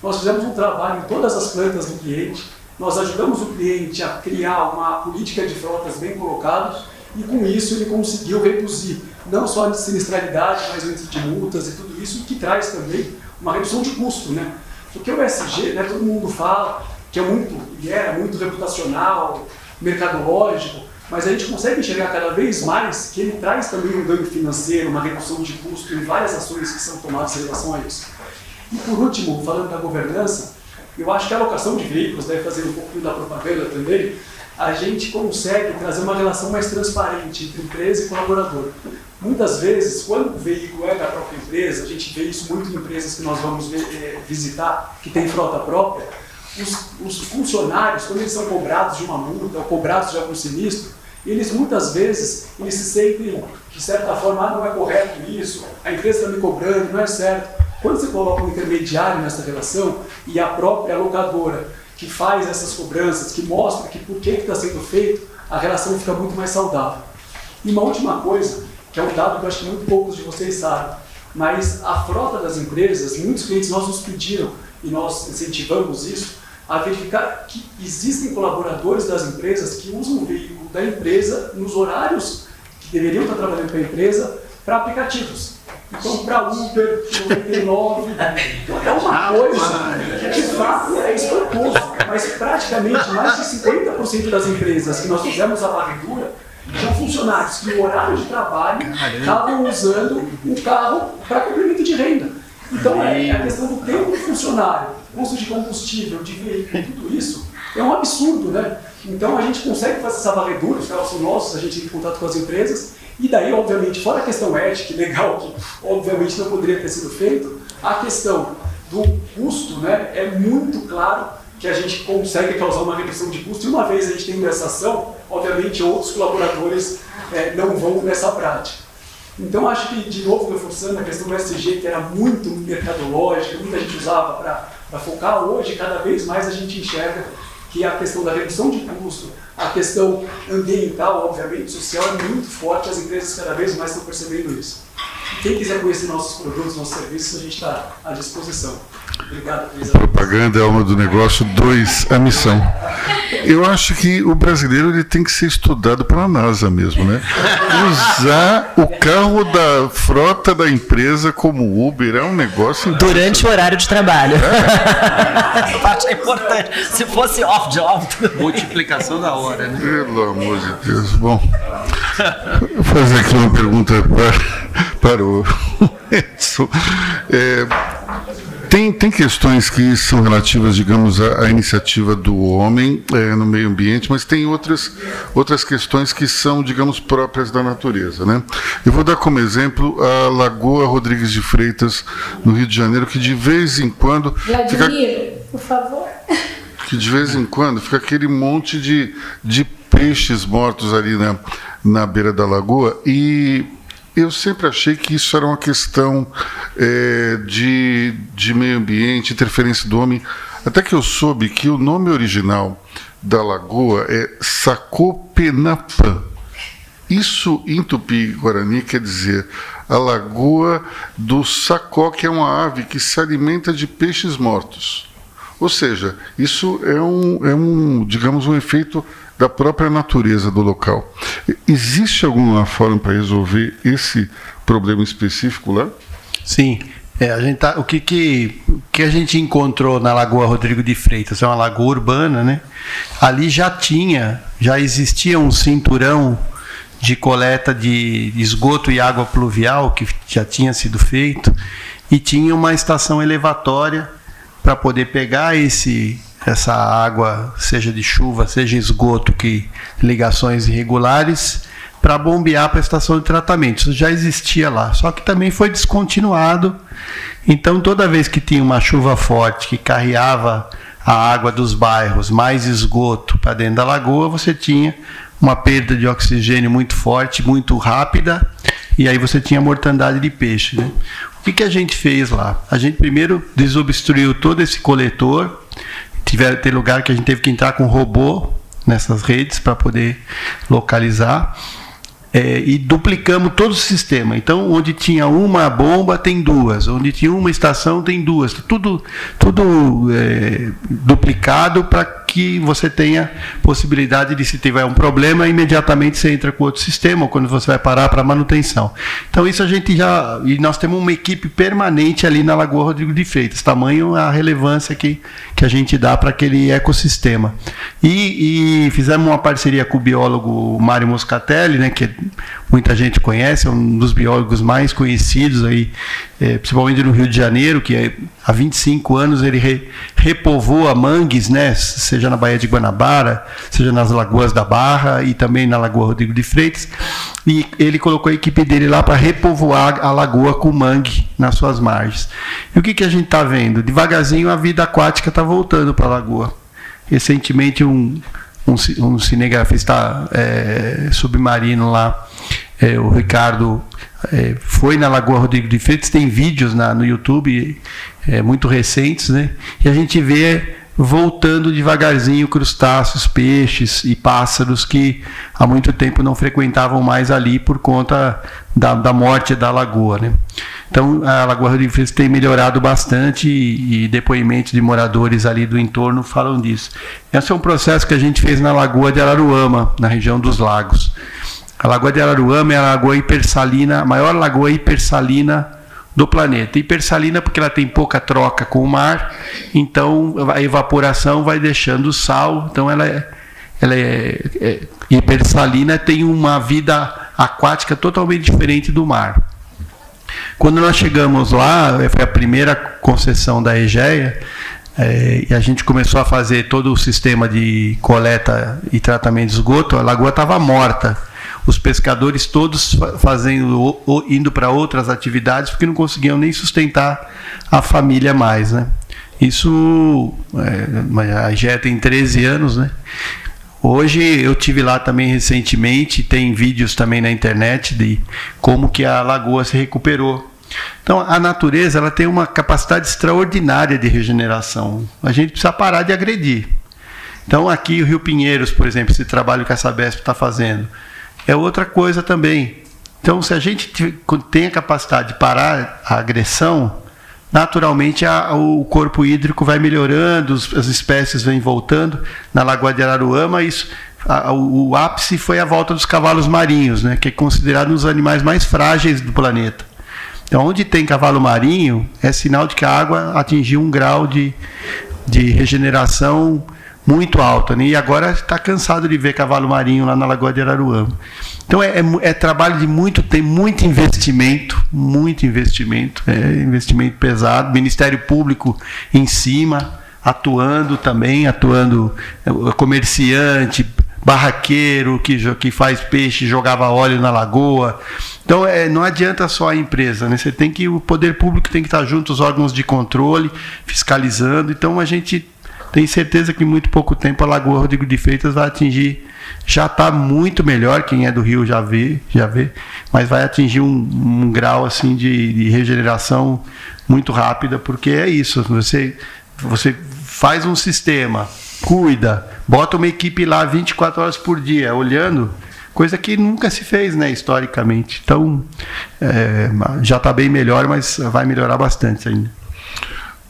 Nós fizemos um trabalho em todas as plantas do cliente, nós ajudamos o cliente a criar uma política de frotas bem colocada e com isso ele conseguiu reduzir não só a sinistralidade, mas de multas e tudo isso, que traz também uma redução de custo. Né? Porque o SG, né, todo mundo fala, que é muito, e é muito reputacional, mercadológico, mas a gente consegue enxergar cada vez mais que ele traz também um ganho financeiro, uma redução de custo em várias ações que são tomadas em relação a isso. E por último, falando da governança, eu acho que a alocação de veículos, deve fazer um pouquinho da propaganda também, a gente consegue trazer uma relação mais transparente entre empresa e colaborador. Muitas vezes, quando o veículo é da própria empresa, a gente vê isso muito em empresas que nós vamos é, visitar, que tem frota própria, os, os, funcionários, quando eles são cobrados de uma multa ou cobrados de algum sinistro, eles muitas vezes eles se sentem, de certa forma, ah, não é correto isso, a empresa está me cobrando, não é certo. Quando você coloca um intermediário nessa relação e a própria locadora que faz essas cobranças, que mostra que por que está sendo feito, a relação fica muito mais saudável. E uma última coisa, que é um dado que eu acho que muito poucos de vocês sabem, mas a frota das empresas, muitos clientes nossos nos pediram e nós incentivamos isso, a verificar que existem colaboradores das empresas que usam o veículo da empresa nos horários que deveriam estar trabalhando para a empresa para aplicativos. Então, para Uber, 99, é uma coisa que de fato é espantoso, mas praticamente mais de 50% das empresas que nós fizemos a varredura são funcionários que no horário de trabalho estavam usando o carro para complemento de renda. Então, é, a questão do tempo do funcionário, custo de combustível, de veículo, tudo isso, é um absurdo, né? Então, a gente consegue fazer essa varredura, os carros são nossos, a gente entra em contato com as empresas, e daí, obviamente, fora a questão ética e legal, que obviamente não poderia ter sido feito, a questão do custo, né, é muito claro que a gente consegue causar uma redução de custo, e uma vez a gente tem essa ação, obviamente outros colaboradores é, não vão nessa prática. Então, acho que, de novo, reforçando a questão do SG, que era muito mercadológica, muita gente usava para focar, hoje, cada vez mais a gente enxerga que a questão da redução de custo, a questão ambiental, obviamente, social é muito forte, as empresas cada vez mais estão percebendo isso. Quem quiser conhecer nossos produtos, nossos serviços, a gente está à disposição. Obrigado, Cris. Propaganda é alma do negócio. Dois, a missão. Eu acho que o brasileiro ele tem que ser estudado pela NASA mesmo, né? Usar o carro da frota da empresa como Uber é um negócio. Durante o horário de trabalho. É? Essa parte é importante. Se fosse off-job. Multiplicação da hora, né? Pelo amor de Deus. Bom, vou fazer aqui uma pergunta para, para o Edson. É, tem, tem questões que são relativas, digamos, à, à iniciativa do homem é, no meio ambiente, mas tem outras, outras questões que são, digamos, próprias da natureza. Né? Eu vou dar como exemplo a Lagoa Rodrigues de Freitas, no Rio de Janeiro, que de vez em quando. Vladimir, fica, por favor. Que de vez em quando fica aquele monte de, de peixes mortos ali na, na beira da lagoa e eu sempre achei que isso era uma questão é, de, de meio ambiente, interferência do homem, até que eu soube que o nome original da lagoa é Sacopenapã. Isso em tupi-guarani quer dizer a lagoa do sacó, que é uma ave que se alimenta de peixes mortos. Ou seja, isso é um, é um digamos, um efeito da própria natureza do local. Existe alguma forma para resolver esse problema específico lá? Sim. É, a gente tá, o que, que, que a gente encontrou na Lagoa Rodrigo de Freitas? É uma lagoa urbana, né? Ali já tinha, já existia um cinturão de coleta de esgoto e água pluvial que já tinha sido feito e tinha uma estação elevatória para poder pegar esse essa água, seja de chuva, seja esgoto, que ligações irregulares, para bombear para a estação de tratamento. Isso já existia lá, só que também foi descontinuado. Então, toda vez que tinha uma chuva forte que carreava a água dos bairros, mais esgoto para dentro da lagoa, você tinha uma perda de oxigênio muito forte, muito rápida, e aí você tinha mortandade de peixe. Né? O que, que a gente fez lá? A gente primeiro desobstruiu todo esse coletor, tiver ter lugar que a gente teve que entrar com robô nessas redes para poder localizar. É, e duplicamos todo o sistema. Então, onde tinha uma bomba, tem duas. Onde tinha uma estação, tem duas. Tudo, tudo é, duplicado para que você tenha possibilidade de, se tiver um problema, imediatamente você entra com outro sistema, ou quando você vai parar para manutenção. Então, isso a gente já. E nós temos uma equipe permanente ali na Lagoa Rodrigo de Freitas, tamanho a relevância que, que a gente dá para aquele ecossistema. E, e, fizemos uma parceria com o biólogo Mário Moscatelli, né, que muita gente conhece, é um dos biólogos mais conhecidos aí, é, principalmente no Rio de Janeiro, que é, há 25 anos ele re, repovoa mangues, né, seja na Baía de Guanabara, seja nas lagoas da Barra e também na Lagoa Rodrigo de Freitas. E ele colocou a equipe dele lá para repovoar a lagoa com mangue nas suas margens. E o que, que a gente está vendo? Devagarzinho a vida aquática está voltando para a lagoa. Recentemente um um, um cinegrafista é, submarino lá, é, o Ricardo, é, foi na Lagoa Rodrigo de Freitas, tem vídeos na, no YouTube é, muito recentes, né? E a gente vê voltando devagarzinho crustáceos, peixes e pássaros que há muito tempo não frequentavam mais ali por conta da, da morte da lagoa, né? Então, a Lagoa Rio de Freitas tem melhorado bastante e, e, depoimentos de moradores ali do entorno falam disso. Esse é um processo que a gente fez na Lagoa de Araruama, na região dos lagos. A Lagoa de Araruama é a lagoa hipersalina, a maior lagoa hipersalina do planeta. Hipersalina porque ela tem pouca troca com o mar, então a evaporação vai deixando sal, então ela é, ela é, é hipersalina, tem uma vida aquática totalmente diferente do mar. Quando nós chegamos lá, foi a primeira concessão da EGEA, é, e a gente começou a fazer todo o sistema de coleta e tratamento de esgoto, a lagoa estava morta. Os pescadores todos fazendo, indo para outras atividades porque não conseguiam nem sustentar a família mais, né? Isso, é, a EGEA tem 13 anos, né? Hoje eu tive lá também recentemente, tem vídeos também na internet de como que a lagoa se recuperou. Então a natureza ela tem uma capacidade extraordinária de regeneração. A gente precisa parar de agredir. Então, aqui o Rio Pinheiros, por exemplo, esse trabalho que a Sabesp está fazendo, é outra coisa também. Então, se a gente tem a capacidade de parar a agressão, naturalmente a, o corpo hídrico vai melhorando, as espécies vêm voltando. Na Lagoa de Araruama, isso, a, o, o, ápice foi a volta dos cavalos marinhos, né, que é considerado um dos animais mais frágeis do planeta. Então, onde tem cavalo marinho, é sinal de que a água atingiu um grau de, de regeneração muito alta. Né? E agora está cansado de ver cavalo marinho lá na Lagoa de Araruama. Então é, é, é, trabalho de muito tem muito investimento, muito investimento, é investimento pesado, Ministério Público em cima, atuando também, atuando é, comerciante, barraqueiro que, que faz peixe, jogava óleo na lagoa. Então é, não adianta só a empresa, né? Você tem que o poder público tem que estar junto os órgãos de controle, fiscalizando. Então a gente tem certeza que em muito pouco tempo a Lagoa Rodrigo de Freitas vai atingir já está muito melhor, quem é do Rio já vê, já vê, mas vai atingir um, um grau assim de, de, regeneração muito rápida, porque é isso, você, você faz um sistema, cuida, bota uma equipe lá 24 horas por dia, olhando, coisa que nunca se fez, né, historicamente. Então, é, já está bem melhor, mas vai melhorar bastante ainda.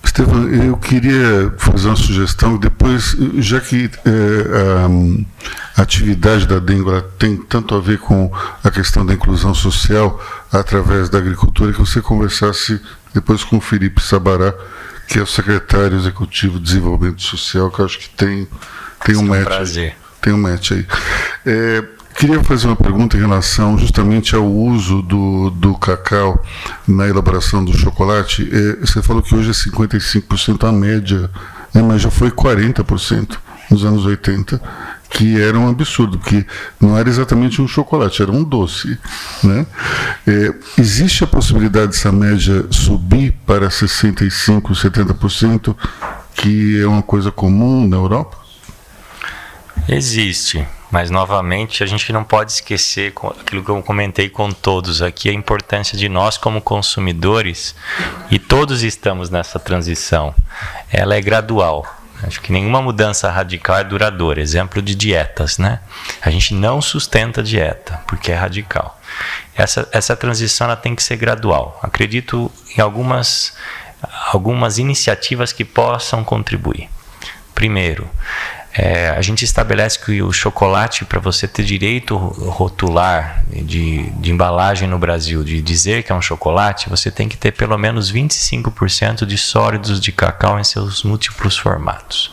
Estevam, eu queria fazer uma sugestão, depois, já que é, a, atividade da dengue tem tanto a ver com a questão da inclusão social através da agricultura, que você conversasse depois com o Felipe Sabará, que é o secretário executivo de Desenvolvimento Social, que eu acho que tem, tem um match. Prazer. Tem um match aí. É, Queria fazer uma pergunta em relação justamente ao uso do, do cacau na elaboração do chocolate. É, você falou que hoje é 55% a média, né, mas já foi 40% nos anos 80, que era um absurdo, porque não era exatamente um chocolate, era um doce. Né? É, existe a possibilidade dessa média subir para 65%, 70%, que é uma coisa comum na Europa? Existe. Mas novamente a gente não pode esquecer aquilo que eu comentei com todos aqui, a importância de nós como consumidores e todos estamos nessa transição. Ela é gradual. Acho que nenhuma mudança radical é duradoura. Exemplo de dietas, né? A gente não sustenta dieta porque é radical. Essa, essa transição ela tem que ser gradual. Acredito em algumas, algumas iniciativas que possam contribuir. Primeiro, é, a gente estabelece que o chocolate, para você ter direito rotular de, de embalagem no Brasil, de dizer que é um chocolate, você tem que ter pelo menos 25% de sólidos de cacau em seus múltiplos formatos.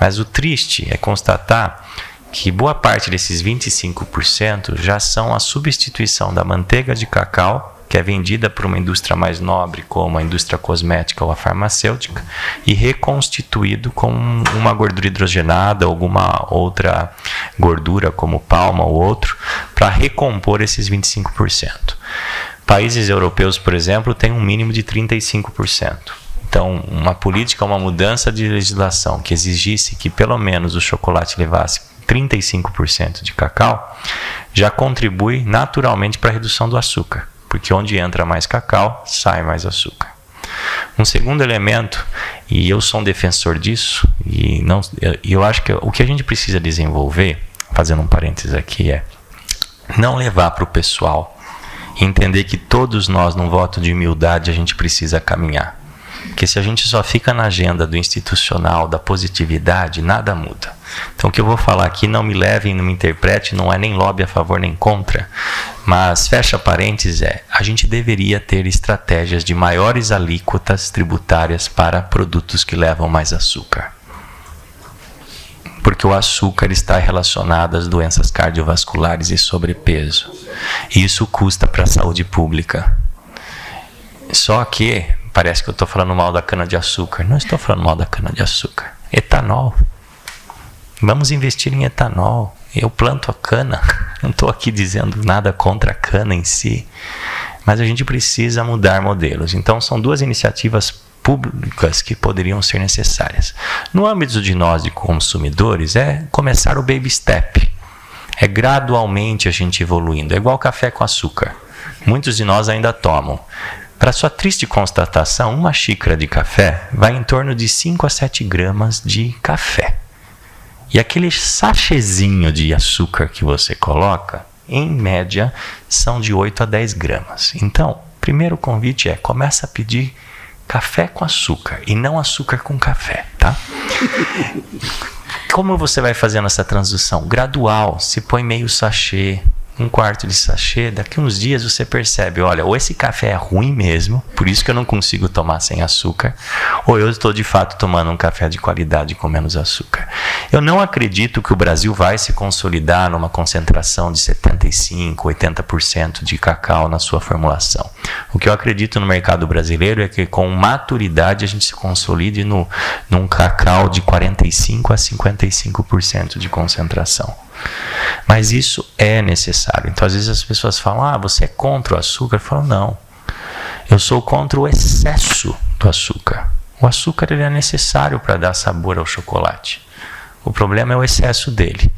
Mas o triste é constatar que boa parte desses 25% já são a substituição da manteiga de cacau que é vendida por uma indústria mais nobre, como a indústria cosmética ou a farmacêutica, e reconstituído com uma gordura hidrogenada, alguma outra gordura, como palma ou outro, para recompor esses 25%. Países europeus, por exemplo, têm um mínimo de 35%. Então, uma política, uma mudança de legislação que exigisse que pelo menos o chocolate levasse 35% de cacau, já contribui naturalmente para a redução do açúcar porque onde entra mais cacau, sai mais açúcar. Um segundo elemento, e eu sou um defensor disso, e não, eu, eu acho que o que a gente precisa desenvolver, fazendo um parênteses aqui, é não levar para o pessoal entender que todos nós, num voto de humildade, a gente precisa caminhar. Porque se a gente só fica na agenda do institucional, da positividade, nada muda. Então, o que eu vou falar aqui, não me levem, não me interprete, não é nem lobby a favor nem contra. Mas, fecha parênteses, é: a gente deveria ter estratégias de maiores alíquotas tributárias para produtos que levam mais açúcar. Porque o açúcar está relacionado às doenças cardiovasculares e sobrepeso. E isso custa para a saúde pública. Só que parece que eu estou falando mal da cana-de-açúcar. Não estou falando mal da cana-de-açúcar. Etanol. Vamos investir em etanol. Eu planto a cana. Não estou aqui dizendo nada contra a cana em si. Mas a gente precisa mudar modelos. Então, são duas iniciativas públicas que poderiam ser necessárias. No âmbito de nós, de consumidores, é começar o baby step. É gradualmente a gente evoluindo. É igual café com açúcar. Muitos de nós ainda tomam. Para sua triste constatação, uma xícara de café vai em torno de 5 a 7 gramas de café. E aquele sachezinho de açúcar que você coloca, em média, são de 8 a 10 gramas. Então, primeiro convite é começa a pedir café com açúcar e não açúcar com café, tá? Como você vai fazendo essa transição? Gradual, se põe meio sachê, um quarto de sachê, daqui uns dias você percebe, olha, ou esse café é ruim mesmo, por isso que eu não consigo tomar sem açúcar, ou eu estou de fato tomando um café de qualidade com menos açúcar. Eu não acredito que o Brasil vai se consolidar numa concentração de 75, 80% de cacau na sua formulação. O que eu acredito no mercado brasileiro é que com maturidade a gente se consolide no, num cacau de 45 a 55% de concentração. Mas isso é necessário. Então, às vezes as pessoas falam: ah, você é contra o açúcar? Eu falo: não. Eu sou contra o excesso do açúcar. O açúcar ele é necessário para dar sabor ao chocolate. O problema é o excesso dele.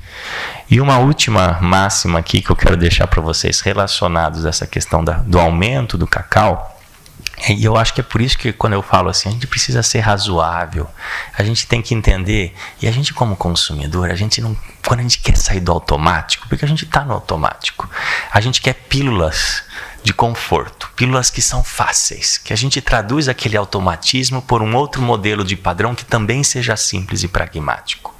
E uma última máxima aqui que eu quero deixar para vocês relacionados a essa questão da, do aumento do cacau e eu acho que é por isso que quando eu falo assim, a gente precisa ser razoável. A gente tem que entender, e a gente como consumidor, a gente não, quando a gente quer sair do automático, porque a gente está no automático, a gente quer pílulas de conforto, pílulas que são fáceis, que a gente traduz aquele automatismo por um outro modelo de padrão que também seja simples e pragmático.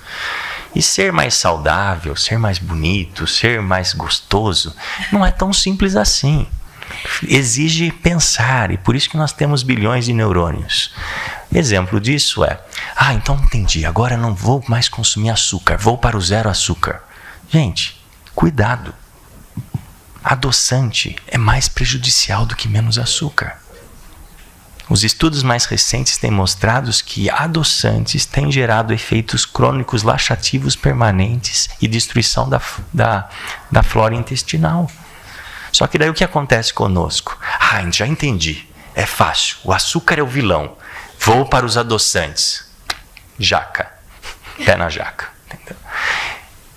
E ser mais saudável, ser mais bonito, ser mais gostoso, não é tão simples assim exige pensar, e por isso que nós temos bilhões de neurônios. Exemplo disso é: ah, então entendi, agora não vou mais consumir açúcar, vou para o zero açúcar. Gente, cuidado. Adoçante é mais prejudicial do que menos açúcar. Os estudos mais recentes têm mostrado que adoçantes têm gerado efeitos crônicos laxativos permanentes e destruição da, da, da flora intestinal. Só que daí o que acontece conosco? Ah, já entendi. É fácil. O açúcar é o vilão. Vou para os adoçantes. Jaca. Pé na jaca.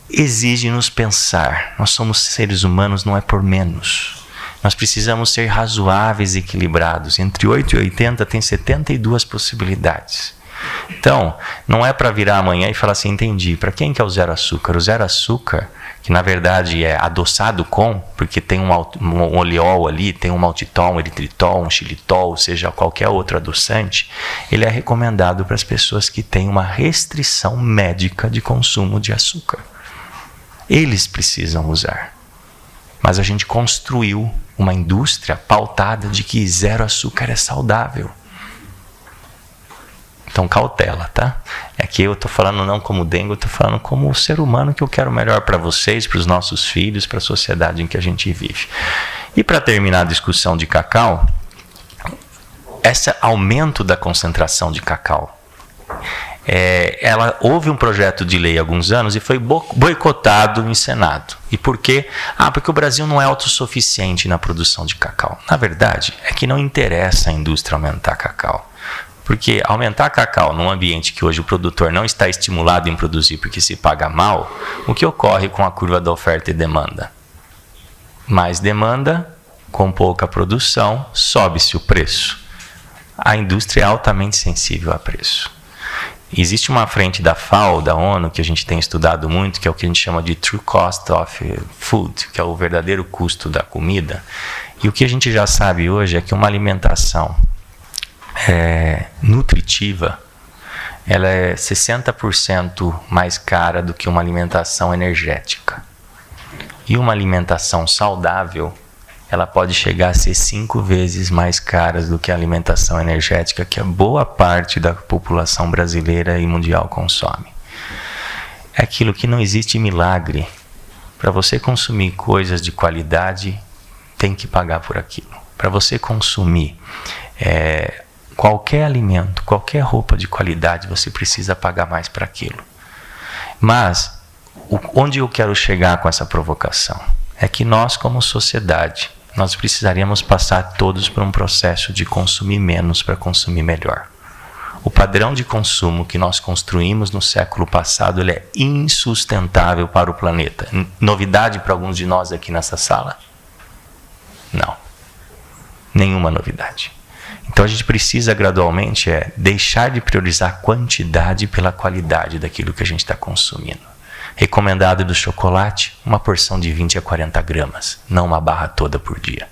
Exige-nos pensar. Nós somos seres humanos, não é por menos. Nós precisamos ser razoáveis e equilibrados. Entre 8 e 80 tem 72 possibilidades. Então, não é para virar amanhã e falar assim, entendi. Para quem que é o zero açúcar? O zero açúcar que na verdade é adoçado com, porque tem um, um oleol ali, tem um maltitol, um eritritol, um xilitol, seja qualquer outro adoçante, ele é recomendado para as pessoas que têm uma restrição médica de consumo de açúcar. Eles precisam usar. Mas a gente construiu uma indústria pautada de que zero açúcar é saudável. Então, cautela, tá? Aqui eu estou falando não como dengue, eu estou falando como o ser humano que eu quero melhor para vocês, para os nossos filhos, para a sociedade em que a gente vive. E para terminar a discussão de cacau, esse aumento da concentração de cacau. É, ela houve um projeto de lei há alguns anos e foi boicotado em Senado. E por quê? Ah, porque o Brasil não é autossuficiente na produção de cacau. Na verdade, é que não interessa a indústria aumentar cacau. Porque aumentar cacau num ambiente que hoje o produtor não está estimulado em produzir porque se paga mal, o que ocorre com a curva da oferta e demanda? Mais demanda, com pouca produção, sobe-se o preço. A indústria é altamente sensível a preço. Existe uma frente da FAO, da ONU, que a gente tem estudado muito, que é o que a gente chama de True Cost of Food, que é o verdadeiro custo da comida. E o que a gente já sabe hoje é que uma alimentação é, nutritiva, ela é 60% mais cara do que uma alimentação energética. E uma alimentação saudável, ela pode chegar a ser cinco vezes mais cara do que a alimentação energética que a boa parte da população brasileira e mundial consome. É aquilo que não existe milagre. Para você consumir coisas de qualidade, tem que pagar por aquilo. Para você consumir é, qualquer alimento, qualquer roupa de qualidade, você precisa pagar mais para aquilo. Mas onde eu quero chegar com essa provocação é que nós, como sociedade, nós precisaríamos passar todos por um processo de consumir menos para consumir melhor. O padrão de consumo que nós construímos no século passado é insustentável para o planeta. Novidade para alguns de nós aqui nessa sala? Não. Nenhuma novidade. Então a gente precisa gradualmente é deixar de priorizar a quantidade pela qualidade daquilo que a gente está consumindo. Recomendado do chocolate, uma porção de 20 a 40 gramas, não uma barra toda por dia.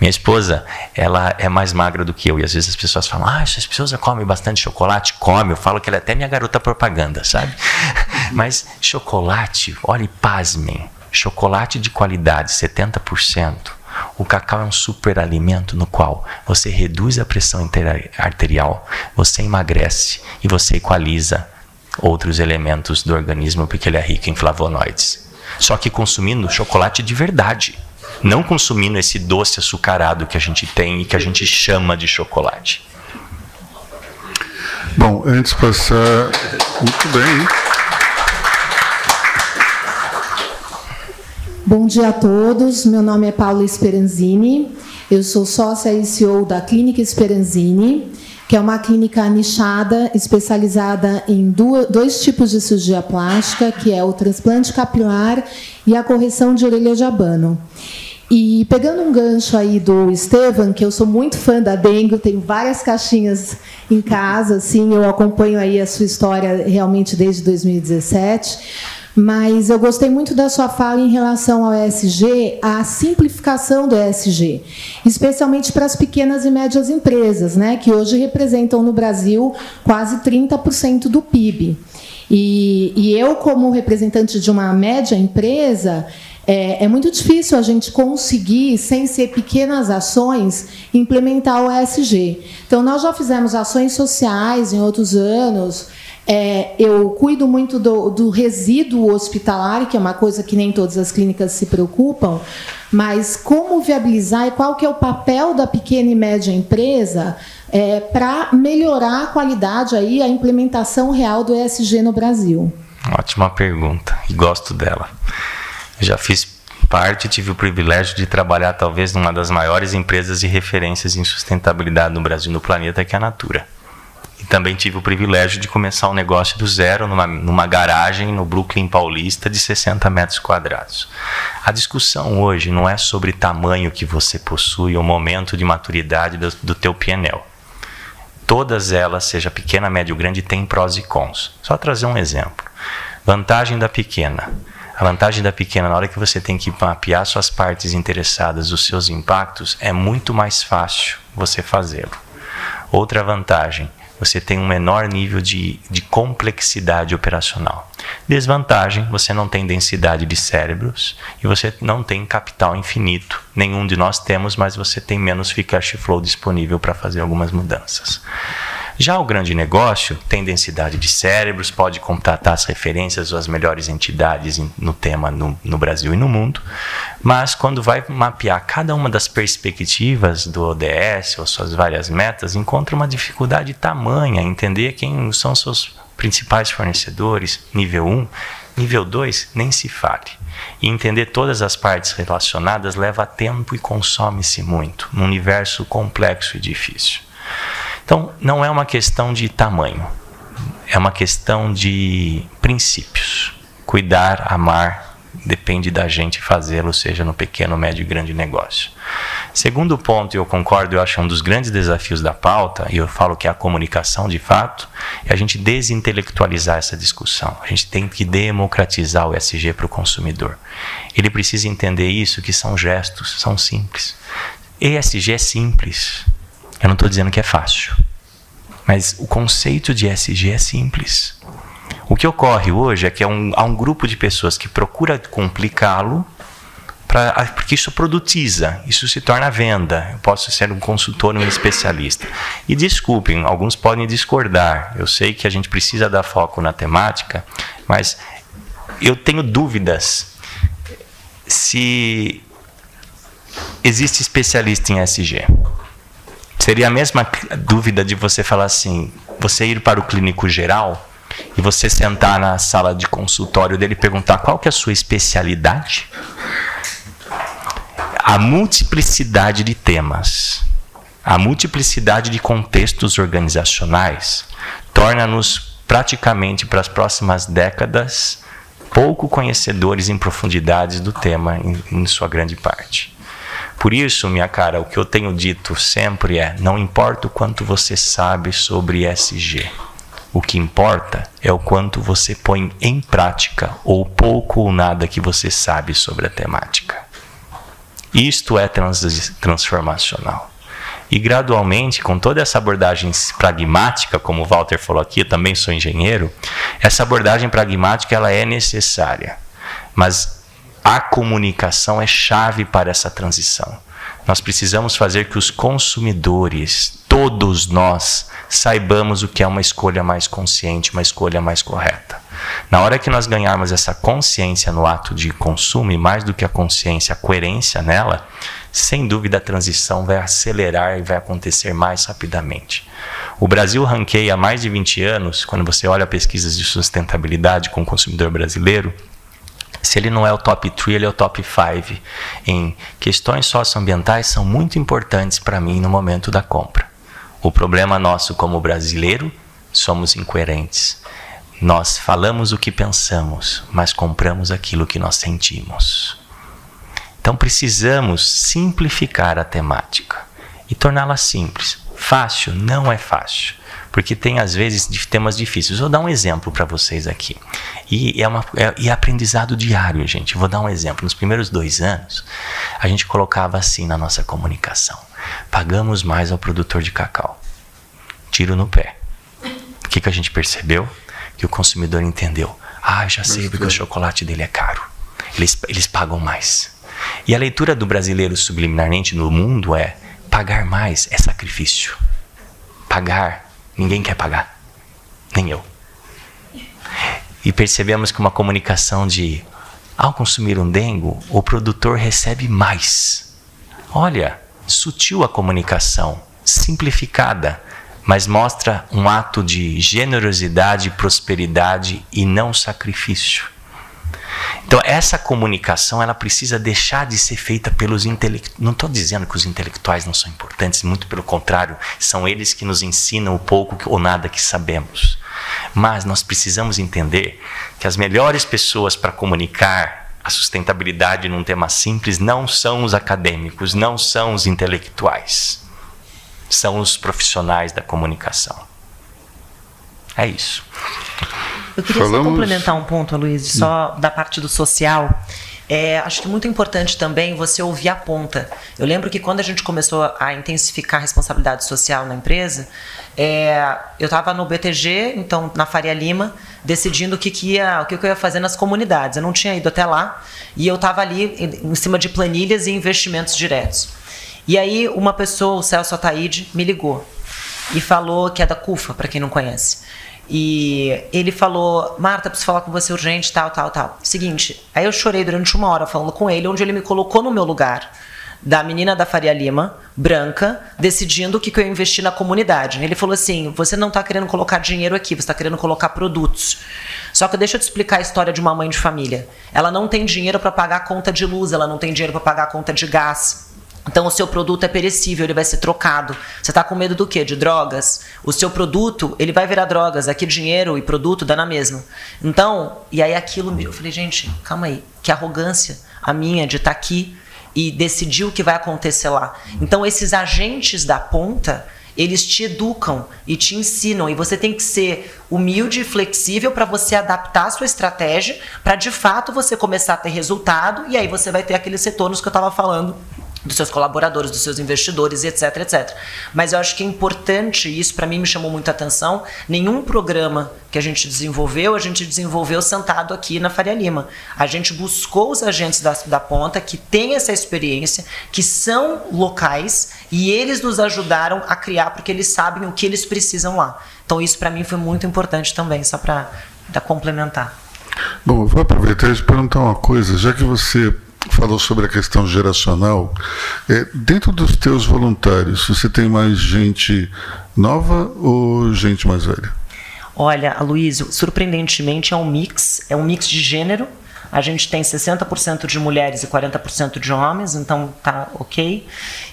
Minha esposa, ela é mais magra do que eu. E às vezes as pessoas falam, ah, essa esposa come bastante chocolate? Come. Eu falo que ela é até minha garota propaganda, sabe? Mas chocolate, olhe, pasmem. Chocolate de qualidade, 70%. O cacau é um superalimento no qual você reduz a pressão arterial, você emagrece e você equaliza outros elementos do organismo porque ele é rico em flavonoides. Só que consumindo chocolate de verdade não consumindo esse doce açucarado que a gente tem e que a gente chama de chocolate. Bom, antes de passar. Muito bem. Bom dia a todos. Meu nome é Paula Speranzini. Eu sou sócia e CEO da Clínica Speranzini, que é uma clínica nichada, especializada em dois tipos de cirurgia plástica, que é o transplante capilar e a correção de orelha de abano. E pegando um gancho aí do Estevam, que eu sou muito fã da Dengue, tenho várias caixinhas em casa, assim, eu acompanho aí a sua história realmente desde 2017. Mas eu gostei muito da sua fala em relação ao ESG, a simplificação do ESG, especialmente para as pequenas e médias empresas, né, que hoje representam no Brasil quase 30% do PIB. E, e eu, como representante de uma média empresa, é, é, muito difícil a gente conseguir, sem ser pequenas ações, implementar o ESG. Então, nós já fizemos ações sociais em outros anos. É, eu cuido muito do, do, resíduo hospitalar, que é uma coisa que nem todas as clínicas se preocupam, mas como viabilizar e qual que é o papel da pequena e média empresa é, para melhorar a qualidade aí, a implementação real do ESG no Brasil? Ótima pergunta e gosto dela. Já fiz parte, tive o privilégio de trabalhar talvez numa das maiores empresas de referências em sustentabilidade no Brasil e no planeta, que é a Natura. Também tive o privilégio de começar um negócio do zero numa, numa garagem no Brooklyn Paulista de 60 metros quadrados. A discussão hoje não é sobre tamanho que você possui ou momento de maturidade do, do teu PNL. Todas elas, seja pequena, média ou grande, têm prós e cons. Só trazer um exemplo. Vantagem da pequena a vantagem da pequena, na hora que você tem que mapear suas partes interessadas, os seus impactos, é muito mais fácil você fazê-lo. Outra vantagem, você tem um menor nível de, de complexidade operacional. Desvantagem, você não tem densidade de cérebros e você não tem capital infinito. Nenhum de nós temos, mas você tem menos free cash flow disponível para fazer algumas mudanças. Já o grande negócio tem densidade de cérebros, pode contratar as referências ou as melhores entidades no tema no, no Brasil e no mundo, mas quando vai mapear cada uma das perspectivas do ODS ou suas várias metas, encontra uma dificuldade tamanha entender quem são seus principais fornecedores, nível 1, nível 2, nem se fale. E entender todas as partes relacionadas leva tempo e consome-se muito, num universo complexo e difícil. Então, não é uma questão de tamanho, é uma questão de princípios. Cuidar, amar, depende da gente fazê-lo, seja no pequeno, médio e grande negócio. Segundo ponto, e eu concordo, eu acho um dos grandes desafios da pauta, e eu falo que é a comunicação de fato, é a gente desintelectualizar essa discussão. A gente tem que democratizar o ESG para o consumidor. Ele precisa entender isso, que são gestos, são simples. ESG é simples. Eu não estou dizendo que é fácil, mas o conceito de SG é simples. O que ocorre hoje é que há um, há um grupo de pessoas que procura complicá-lo porque isso produtiza, isso se torna venda. Eu posso ser um consultor, um especialista. E desculpem, alguns podem discordar. Eu sei que a gente precisa dar foco na temática, mas eu tenho dúvidas se existe especialista em SG. Seria a mesma dúvida de você falar assim: você ir para o clínico geral e você sentar na sala de consultório dele e perguntar qual que é a sua especialidade? A multiplicidade de temas, a multiplicidade de contextos organizacionais torna-nos praticamente para as próximas décadas pouco conhecedores em profundidades do tema em, em sua grande parte. Por isso, minha cara, o que eu tenho dito sempre é: não importa o quanto você sabe sobre SG. O que importa é o quanto você põe em prática ou pouco ou nada que você sabe sobre a temática. Isto é trans transformacional. E gradualmente, com toda essa abordagem pragmática, como o Walter falou aqui, eu também sou engenheiro, essa abordagem pragmática ela é necessária. Mas a comunicação é chave para essa transição. Nós precisamos fazer que os consumidores, todos nós, saibamos o que é uma escolha mais consciente, uma escolha mais correta. Na hora que nós ganharmos essa consciência no ato de consumo, e mais do que a consciência, a coerência nela, sem dúvida a transição vai acelerar e vai acontecer mais rapidamente. O Brasil ranqueia há mais de 20 anos, quando você olha pesquisas de sustentabilidade com o consumidor brasileiro, se ele não é o top 3, ele é o top 5 em questões socioambientais são muito importantes para mim no momento da compra. O problema nosso como brasileiro, somos incoerentes. Nós falamos o que pensamos, mas compramos aquilo que nós sentimos. Então precisamos simplificar a temática e torná-la simples. Fácil não é fácil, porque tem às vezes temas difíceis. Vou dar um exemplo para vocês aqui. E é, uma, é, é aprendizado diário, gente. Vou dar um exemplo. Nos primeiros dois anos, a gente colocava assim na nossa comunicação: pagamos mais ao produtor de cacau. Tiro no pé. O que, que a gente percebeu? que o consumidor entendeu. Ah, já sei porque o chocolate dele é caro. Eles, eles pagam mais. E a leitura do brasileiro subliminarmente no mundo é: pagar mais é sacrifício. Pagar, ninguém quer pagar. Nem eu. E percebemos que uma comunicação de ao consumir um dengo, o produtor recebe mais. Olha, sutil a comunicação, simplificada mas mostra um ato de generosidade, prosperidade e não sacrifício. Então essa comunicação ela precisa deixar de ser feita pelos intelectuais. Não estou dizendo que os intelectuais não são importantes, muito pelo contrário, são eles que nos ensinam o pouco ou nada que sabemos. Mas nós precisamos entender que as melhores pessoas para comunicar a sustentabilidade num tema simples não são os acadêmicos, não são os intelectuais são os profissionais da comunicação. É isso. Eu queria Falamos... só complementar um ponto, Luiz, só da parte do social. É, acho que é muito importante também você ouvir a ponta. Eu lembro que quando a gente começou a intensificar a responsabilidade social na empresa, é, eu estava no BTG, então na Faria Lima, decidindo o que, que ia, o que, que eu ia fazer nas comunidades. Eu não tinha ido até lá e eu estava ali em, em cima de planilhas e investimentos diretos. E aí uma pessoa, o Celso Ataíde, me ligou e falou que é da CUFA, para quem não conhece. E ele falou: Marta, preciso falar com você urgente, tal, tal, tal. Seguinte, aí eu chorei durante uma hora falando com ele, onde ele me colocou no meu lugar, da menina da Faria Lima, branca, decidindo o que, que eu ia investir na comunidade. Ele falou assim: você não está querendo colocar dinheiro aqui, você está querendo colocar produtos. Só que deixa eu te explicar a história de uma mãe de família. Ela não tem dinheiro para pagar a conta de luz, ela não tem dinheiro para pagar a conta de gás. Então o seu produto é perecível, ele vai ser trocado. Você está com medo do quê? De drogas? O seu produto, ele vai virar drogas. Aqui dinheiro e produto dá na mesma. Então, e aí aquilo, eu falei, gente, calma aí. Que arrogância a minha de estar tá aqui e decidir o que vai acontecer lá. Então esses agentes da ponta, eles te educam e te ensinam e você tem que ser humilde e flexível para você adaptar a sua estratégia para de fato você começar a ter resultado e aí você vai ter aqueles retornos que eu estava falando dos seus colaboradores, dos seus investidores, etc, etc. Mas eu acho que é importante, isso para mim me chamou muita atenção, nenhum programa que a gente desenvolveu, a gente desenvolveu sentado aqui na Faria Lima. A gente buscou os agentes da, da ponta que têm essa experiência, que são locais e eles nos ajudaram a criar porque eles sabem o que eles precisam lá. Então isso para mim foi muito importante também, só para complementar. Bom, eu vou aproveitar e perguntar uma coisa, já que você falou sobre a questão geracional. É, dentro dos teus voluntários, você tem mais gente nova ou gente mais velha? Olha, Aloysio, surpreendentemente é um mix, é um mix de gênero. A gente tem 60% de mulheres e 40% de homens, então tá ok.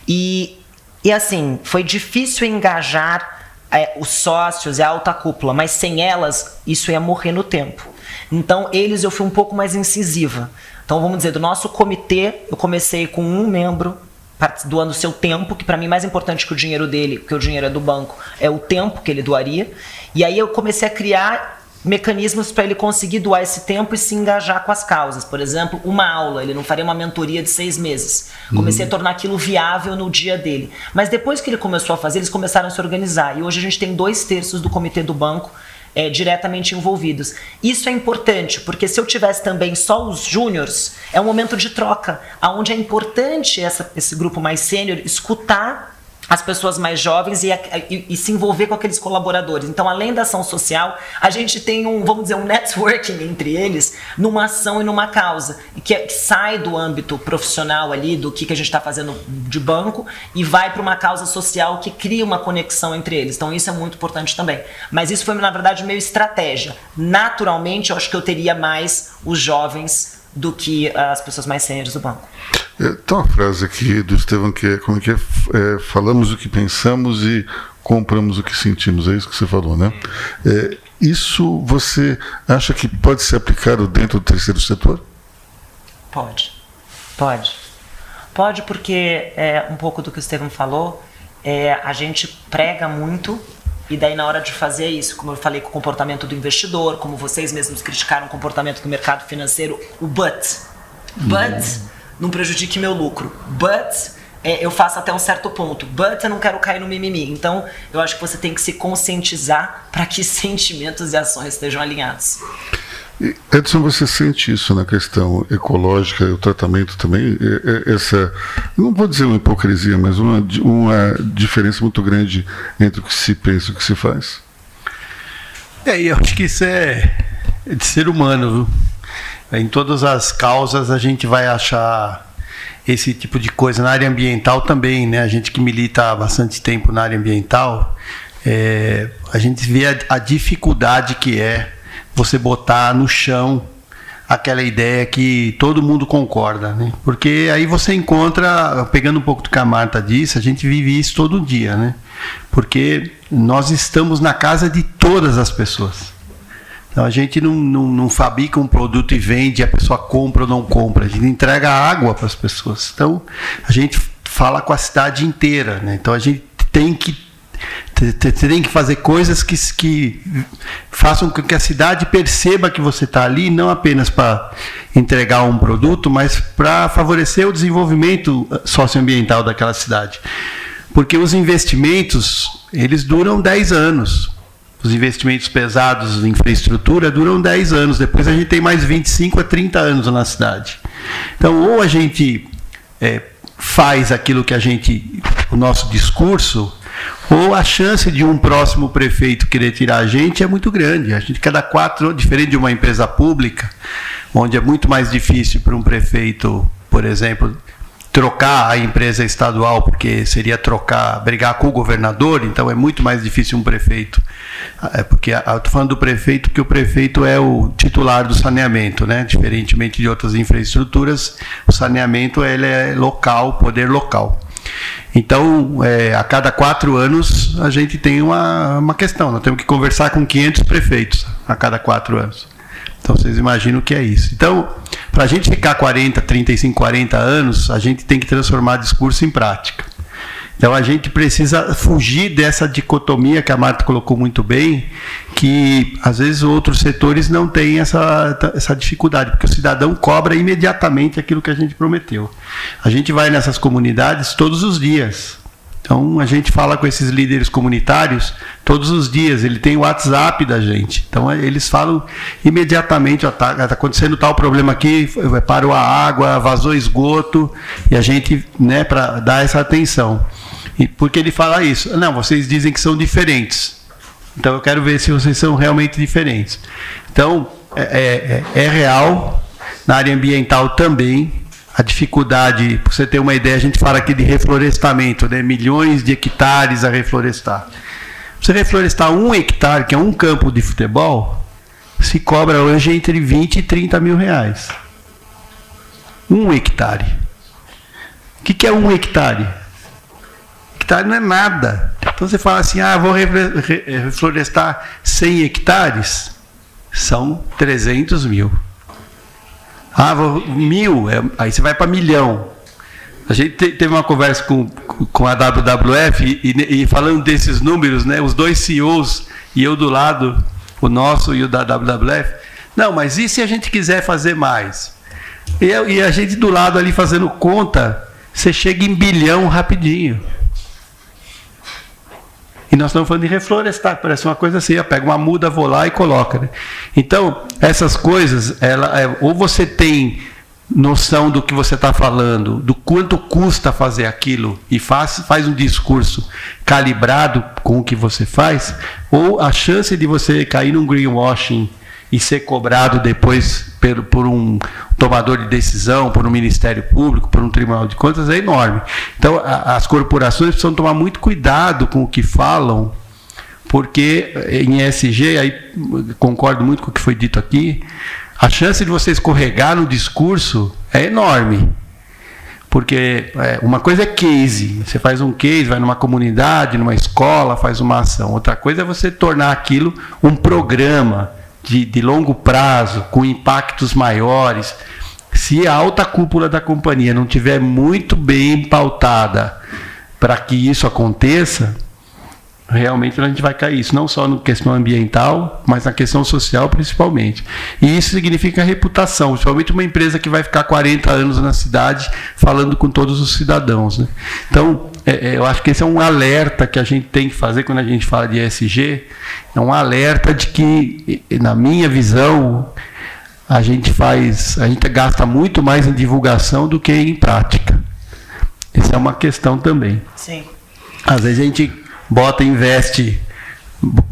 E, e assim, foi difícil engajar é, os sócios e a alta cúpula, mas sem elas isso ia morrer no tempo. Então, eles eu fui um pouco mais incisiva. Então, vamos dizer, do nosso comitê, eu comecei com um membro doando o seu tempo, que para mim é mais importante que o dinheiro dele, porque o dinheiro é do banco, é o tempo que ele doaria. E aí eu comecei a criar mecanismos para ele conseguir doar esse tempo e se engajar com as causas. Por exemplo, uma aula, ele não faria uma mentoria de seis meses. Comecei uhum. a tornar aquilo viável no dia dele. Mas depois que ele começou a fazer, eles começaram a se organizar. E hoje a gente tem dois terços do comitê do banco é, diretamente envolvidos. Isso é importante, porque se eu tivesse também só os júniores, é um momento de troca, onde é importante essa, esse grupo mais sênior escutar as pessoas mais jovens e, e, e, se envolver com aqueles colaboradores. Então, além da ação social, a gente tem um, vamos dizer, um networking entre eles numa ação e numa causa, que, é, que sai do âmbito profissional ali, do que, que a gente está fazendo de banco, e vai para uma causa social que cria uma conexão entre eles. Então, isso é muito importante também. Mas isso foi, na verdade, meio estratégia. Naturalmente, eu acho que eu teria mais os jovens do que as pessoas mais sérias do banco. É, tem uma frase aqui do Estevão que é como é que é, é, falamos o que pensamos e compramos o que sentimos, é isso que você falou, né? É, isso você acha que pode ser aplicado dentro do terceiro setor? Pode, pode. Pode porque é um pouco do que o Estevão falou, é, a gente prega muito e daí, na hora de fazer isso, como eu falei com o comportamento do investidor, como vocês mesmos criticaram o comportamento do mercado financeiro, o but. But uhum. não prejudique meu lucro. But é, eu faço até um certo ponto. But eu não quero cair no mimimi. Então, eu acho que você tem que se conscientizar para que sentimentos e ações estejam alinhados. Edson, você sente isso na questão ecológica, o tratamento também, essa, não vou dizer uma hipocrisia, mas uma, uma diferença muito grande entre o que se pensa e o que se faz? É, eu acho que isso é de ser humano, viu? Em todas as causas a gente vai achar esse tipo de coisa. Na área ambiental também, né? A gente que milita há bastante tempo na área ambiental, é, a gente vê a, a dificuldade que é você botar no chão aquela ideia que todo mundo concorda, né? Porque aí você encontra, pegando um pouco do que a Marta disse, a gente vive isso todo dia, né? Porque nós estamos na casa de todas as pessoas. Então a gente não, não, não fabrica um produto e vende, a pessoa compra ou não compra, a gente entrega água para as pessoas. Então a gente fala com a cidade inteira, né? Então a gente tem que tem que fazer coisas que, que façam com que a cidade perceba que você está ali, não apenas para entregar um produto, mas para favorecer o desenvolvimento socioambiental daquela cidade. Porque os investimentos, eles duram 10 anos. Os investimentos pesados em infraestrutura duram 10 anos. Depois a gente tem mais 25 a 30 anos na cidade. Então, ou a gente é, faz aquilo que a gente, o nosso discurso ou a chance de um próximo prefeito querer tirar a gente é muito grande. A gente, cada quatro, diferente de uma empresa pública, onde é muito mais difícil para um prefeito, por exemplo, trocar a empresa estadual, porque seria trocar, brigar com o governador, então é muito mais difícil um prefeito. É porque estou falando do prefeito, porque o prefeito é o titular do saneamento, né? Diferentemente de outras infraestruturas, o saneamento ele é local, poder local. Então, é, a cada quatro anos, a gente tem uma, uma questão. Nós temos que conversar com 500 prefeitos a cada quatro anos. Então, vocês imaginam o que é isso. Então, para a gente ficar 40, 35, 40 anos, a gente tem que transformar discurso em prática. Então a gente precisa fugir dessa dicotomia que a Marta colocou muito bem, que às vezes outros setores não têm essa, essa dificuldade, porque o cidadão cobra imediatamente aquilo que a gente prometeu. A gente vai nessas comunidades todos os dias. Então a gente fala com esses líderes comunitários todos os dias. Ele tem o WhatsApp da gente. Então eles falam imediatamente: está tá acontecendo tal problema aqui, parou a água, vazou esgoto e a gente, né, para dar essa atenção. E por que ele fala isso? Não, vocês dizem que são diferentes. Então eu quero ver se vocês são realmente diferentes. Então é, é, é real na área ambiental também a dificuldade, para você ter uma ideia, a gente fala aqui de reflorestamento, né? milhões de hectares a reflorestar. Você reflorestar um hectare, que é um campo de futebol, se cobra hoje entre 20 e 30 mil reais. Um hectare. O que, que é um hectare? Hectare não é nada. Então você fala assim, ah, vou reflorestar 100 hectares. São 300 mil. Ah, mil, é, aí você vai para milhão. A gente teve uma conversa com, com a WWF e, e, falando desses números, né, os dois CEOs e eu do lado, o nosso e o da WWF. Não, mas e se a gente quiser fazer mais? E, e a gente do lado ali fazendo conta, você chega em bilhão rapidinho. E nós estamos falando de reflorestar, parece uma coisa assim, pega uma muda, vou lá e coloca. Né? Então, essas coisas, ela, é, ou você tem noção do que você está falando, do quanto custa fazer aquilo e faz, faz um discurso calibrado com o que você faz, ou a chance de você cair num greenwashing e ser cobrado depois por, por um tomador de decisão, por um Ministério Público, por um Tribunal de Contas é enorme. Então, a, as corporações precisam tomar muito cuidado com o que falam, porque em ESG, aí concordo muito com o que foi dito aqui, a chance de você escorregar no discurso é enorme. Porque é, uma coisa é case, você faz um case, vai numa comunidade, numa escola, faz uma ação. Outra coisa é você tornar aquilo um programa de, de longo prazo, com impactos maiores. Se a alta cúpula da companhia não tiver muito bem pautada para que isso aconteça, realmente a gente vai cair isso, não só na questão ambiental, mas na questão social principalmente. E isso significa reputação, principalmente uma empresa que vai ficar 40 anos na cidade falando com todos os cidadãos. Né? Então, é, é, eu acho que esse é um alerta que a gente tem que fazer quando a gente fala de ESG, é um alerta de que, na minha visão, a gente faz, a gente gasta muito mais em divulgação do que em prática. Essa é uma questão também. Sim. Às vezes a gente bota, investe.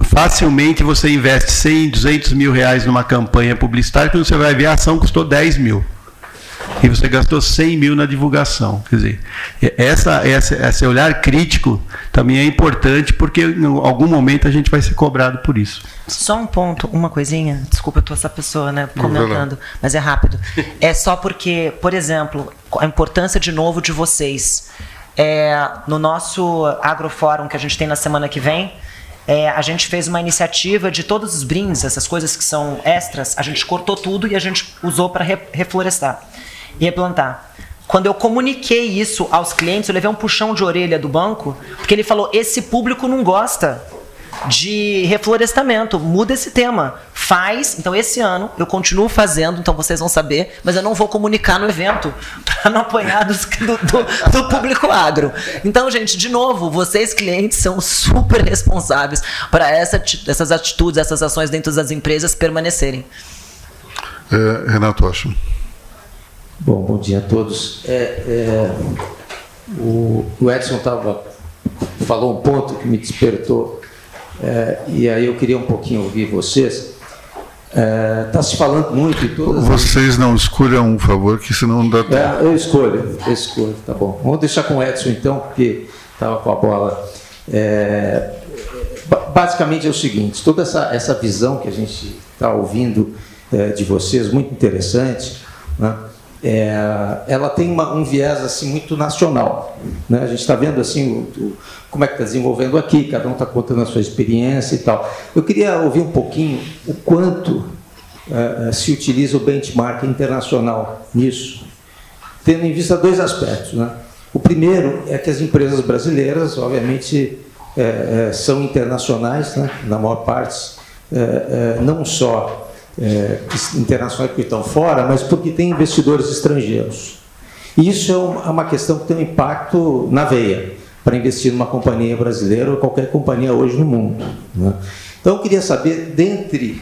Facilmente você investe 100, 200 mil reais numa campanha publicitária, quando você vai ver a ação custou 10 mil. E você gastou 100 mil na divulgação. Quer dizer, essa, essa, esse olhar crítico também é importante, porque em algum momento a gente vai ser cobrado por isso. Só um ponto, uma coisinha. Desculpa, eu tô essa pessoa, né, comentando, mas é rápido. É só porque, por exemplo, a importância de novo de vocês. É, no nosso agrofórum que a gente tem na semana que vem, é, a gente fez uma iniciativa de todos os brindes, essas coisas que são extras, a gente cortou tudo e a gente usou para re reflorestar e replantar. Quando eu comuniquei isso aos clientes, eu levei um puxão de orelha do banco, porque ele falou: esse público não gosta de reflorestamento. Muda esse tema. Faz. Então, esse ano eu continuo fazendo, então vocês vão saber, mas eu não vou comunicar no evento para não apanhar do, do, do, público agro. Então, gente, de novo, vocês clientes são super responsáveis para essa, essas atitudes, essas ações dentro das empresas permanecerem. É, Renato Osham. Bom, bom dia a todos. É, é, o, o Edson tava, falou um ponto que me despertou é, e aí eu queria um pouquinho ouvir vocês. Está é, tá se falando muito em todas Vocês não escolham um favor, que senão não dá tempo. É, eu escolho, eu escolho, tá bom. Vamos deixar com o Edson então, porque estava com a bola. É, basicamente é o seguinte: toda essa, essa visão que a gente está ouvindo é, de vocês, muito interessante, né? é, ela tem uma, um viés assim muito nacional. Né? A gente está vendo assim o, como é que está desenvolvendo aqui, cada um está contando a sua experiência e tal. Eu queria ouvir um pouquinho o quanto é, se utiliza o benchmark internacional nisso, tendo em vista dois aspectos. Né? O primeiro é que as empresas brasileiras, obviamente, é, são internacionais, né? na maior parte, não só é, internacionais que estão fora, mas porque tem investidores estrangeiros. E isso é, é uma questão que tem um impacto na veia para investir numa companhia brasileira ou qualquer companhia hoje no mundo. Né? Então eu queria saber, dentre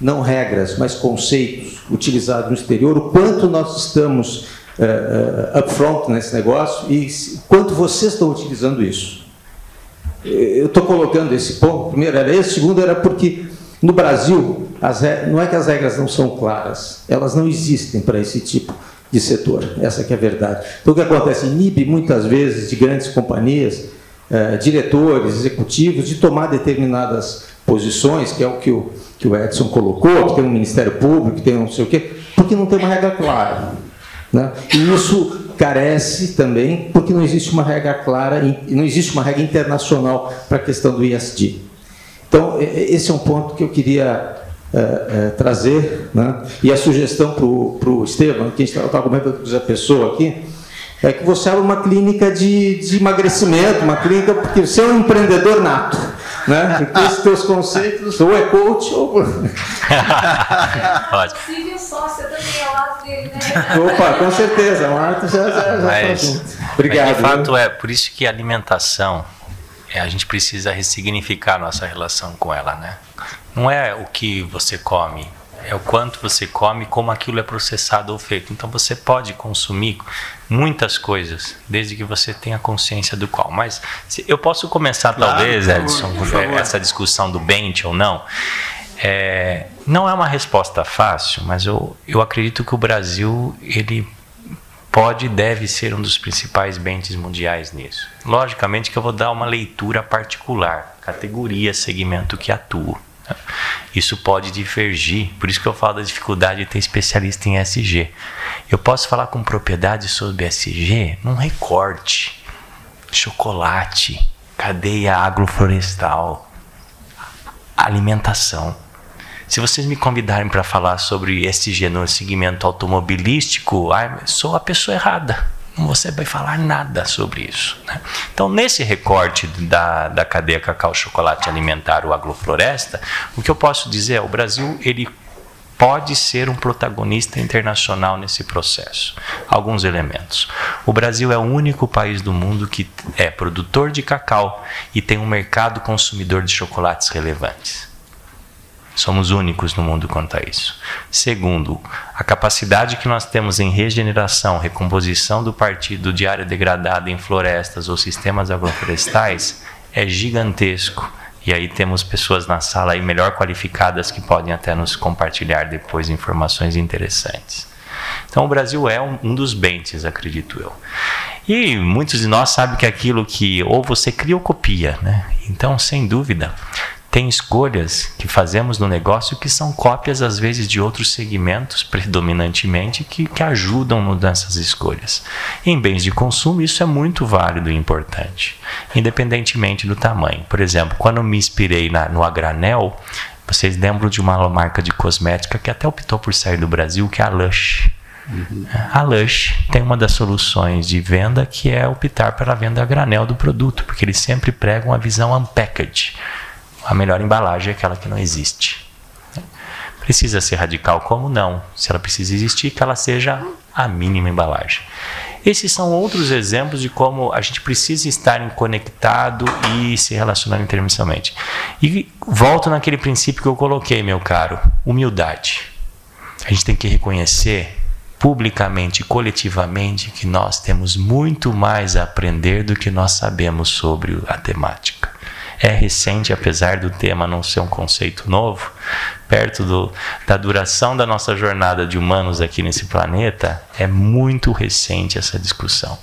não regras, mas conceitos utilizados no exterior, o quanto nós estamos uh, uh, upfront nesse negócio e quanto vocês estão utilizando isso. Eu estou colocando esse ponto, primeiro era esse, segundo era porque no Brasil, não é que as regras não são claras, elas não existem para esse tipo de setor. Essa é a verdade. Então, o que acontece? Inibe muitas vezes de grandes companhias, eh, diretores, executivos, de tomar determinadas posições, que é o que o, que o Edson colocou, que tem um Ministério Público, que tem não sei o quê, porque não tem uma regra clara. Né? E isso carece também porque não existe uma regra clara, não existe uma regra internacional para a questão do ISD. Então, esse é um ponto que eu queria é, é, trazer, né? e a sugestão para o Estevam, que a gente estava comentando com a pessoa aqui, é que você abre uma clínica de, de emagrecimento, uma clínica porque você é um empreendedor nato. Né? Porque esses teus conceitos, ou é coach ou. Possível sócia também ao lado dele, né? Opa, com certeza, Marta já, já, já mas, tá junto. Obrigado. Mas de fato é, por isso que a alimentação, é, a gente precisa ressignificar a nossa relação com ela, né? Não é o que você come, é o quanto você come, como aquilo é processado ou feito. Então você pode consumir muitas coisas, desde que você tenha consciência do qual. Mas se, eu posso começar, Claro, talvez, favor, Edson, essa discussão do bente ou não. É, não é uma resposta fácil, mas eu, eu acredito que o Brasil ele pode e deve ser um dos principais bentes mundiais nisso. Logicamente que eu vou dar uma leitura particular, categoria, segmento que atuo. Isso pode divergir, por isso que eu falo da dificuldade de ter especialista em SG. Eu posso falar com propriedade sobre SG num recorte, chocolate, cadeia agroflorestal, alimentação. Se vocês me convidarem para falar sobre SG no segmento automobilístico, sou a pessoa errada. Você vai falar nada sobre isso. né? Então, nesse recorte da, da cadeia cacau, chocolate alimentar, o agrofloresta, o que eu posso dizer é o Brasil ele pode ser um protagonista internacional nesse processo. Alguns elementos. O Brasil é o único país do mundo que é produtor de cacau e tem um mercado consumidor de chocolates relevantes. Somos únicos no mundo quanto a isso. Segundo, a capacidade que nós temos em regeneração, recomposição do partido de área degradada em florestas ou sistemas agroflorestais é gigantesco. E aí temos pessoas na sala aí melhor qualificadas que podem até nos compartilhar depois informações interessantes. Então o Brasil é um, um dos bentes, acredito eu. E muitos de nós sabem que aquilo que ou você cria ou copia, né? Então, sem dúvida, tem escolhas que fazemos no negócio que são cópias, às vezes, de outros segmentos, predominantemente, que, que ajudam nessas escolhas. Em bens de consumo, isso é muito válido e importante, independentemente do tamanho. Por exemplo, quando me inspirei na, no a granel, vocês lembram de uma marca de cosmética que até optou por sair do Brasil, que é a Lush. A Lush tem uma das soluções de venda que é optar pela venda a granel do produto, porque eles sempre pregam a visão unpackaged. A melhor embalagem é aquela que não existe. Precisa ser radical como não? Se ela precisa existir, que ela seja a mínima embalagem. Esses são outros exemplos de como a gente precisa estar conectado e se relacionar intermissamente. E volto naquele princípio que eu coloquei, meu caro: humildade. A gente tem que reconhecer publicamente coletivamente que nós temos muito mais a aprender do que nós sabemos sobre a temática. É recente, apesar do tema não ser um conceito novo, perto do, da duração da nossa jornada de humanos aqui nesse planeta, é muito recente essa discussão.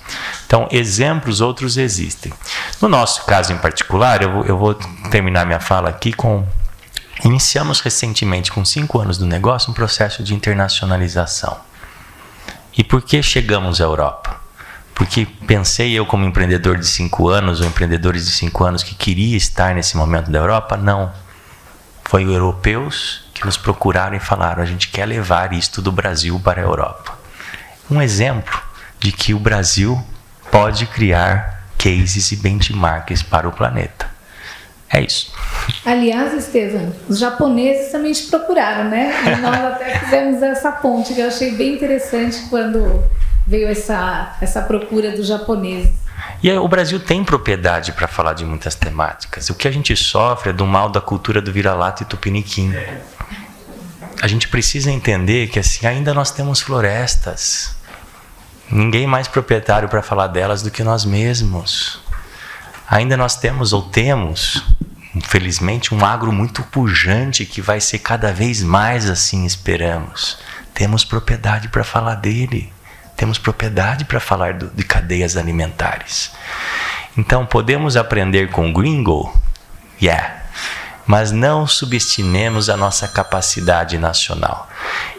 Então, exemplos outros existem. No nosso caso em particular, eu eu vou terminar minha fala aqui com Iniciamos recentemente, com cinco anos do negócio, um processo de internacionalização. E por que chegamos à Europa? Porque pensei eu, como empreendedor de cinco anos, ou empreendedores de cinco anos, que queria estar nesse momento da Europa? Não. Foi europeus que nos procuraram e falaram: a gente quer levar isto do Brasil para a Europa. Um exemplo de que o Brasil pode criar cases e benchmarks para o planeta. É isso. Aliás, Estevam, os japoneses também te procuraram, né? E nós até fizemos essa ponte que eu achei bem interessante quando veio essa, essa procura dos japoneses. E aí, o Brasil tem propriedade para falar de muitas temáticas. O que a gente sofre é do mal da cultura do vira-lata e tupiniquim. A gente precisa entender que assim ainda nós temos florestas. Ninguém mais proprietário para falar delas do que nós mesmos. Ainda nós temos ou temos, infelizmente, um agro muito pujante que vai ser cada vez mais assim, esperamos. Temos propriedade para falar dele. Temos propriedade para falar do, de cadeias alimentares. Então, podemos aprender com o gringo? Yeah. Mas não subestimemos a nossa capacidade nacional.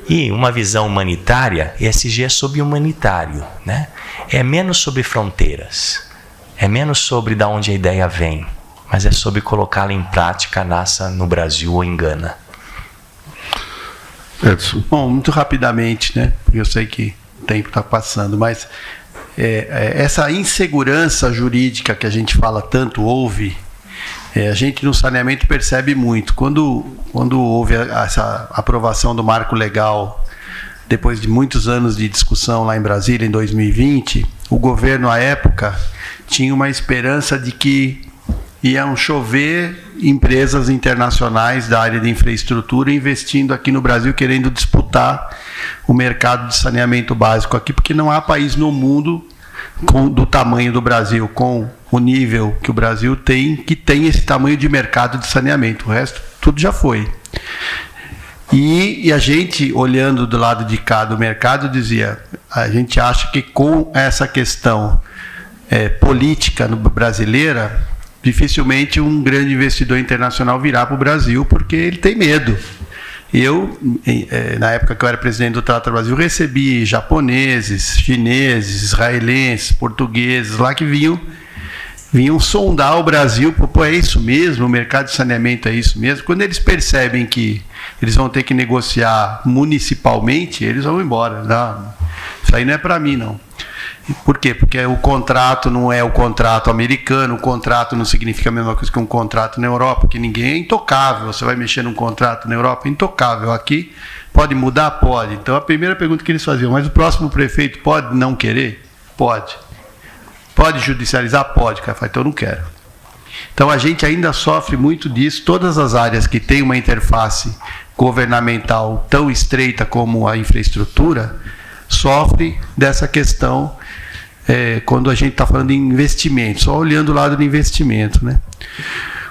E uma visão humanitária, ESG é sobre humanitário, né? É menos sobre fronteiras. É menos sobre de onde a ideia vem, mas é sobre colocá-la em prática, nasça no Brasil ou em Gana. Edson. Bom, muito rapidamente, né? Porque eu sei que tempo está passando, mas é, é, essa insegurança jurídica que a gente fala tanto houve, é, a gente no saneamento percebe muito. Quando, quando houve essa aprovação do marco legal, depois de muitos anos de discussão lá em Brasília, em 2020, o governo à época tinha uma esperança de que iam chover empresas internacionais da área de infraestrutura investindo aqui no Brasil, querendo disputar o mercado de saneamento básico aqui, porque não há país no mundo com, do tamanho do Brasil, com o nível que o Brasil tem, que tem esse tamanho de mercado de saneamento. O resto, tudo já foi. E, e, a gente, olhando do lado de cá do mercado, dizia: a gente acha que com essa questão é, política brasileira, dificilmente um grande investidor internacional virá para o Brasil porque ele tem medo. Eu, é, na época que eu era presidente do Trata Brasil, recebi japoneses, chineses, israelenses, portugueses lá que vinham vinham sondar o Brasil, pô, é isso mesmo, o mercado de saneamento é isso mesmo. Quando eles percebem que eles vão ter que negociar municipalmente, eles vão embora. Não, isso aí não é para mim, não. Por quê? Porque o contrato não é o contrato americano, o contrato não significa a mesma coisa que um contrato na Europa, que ninguém é intocável. Você vai mexer num contrato na Europa, é intocável. Aqui pode mudar? Pode. Então a primeira pergunta que eles faziam, mas o próximo prefeito pode não querer? Pode. Pode judicializar? Pode. Cara, então eu não quero. Então a gente ainda sofre muito disso. Todas as áreas que têm uma interface governamental tão estreita como a infraestrutura sofre dessa questão é, quando a gente está falando de investimento, só olhando o lado do investimento. Né?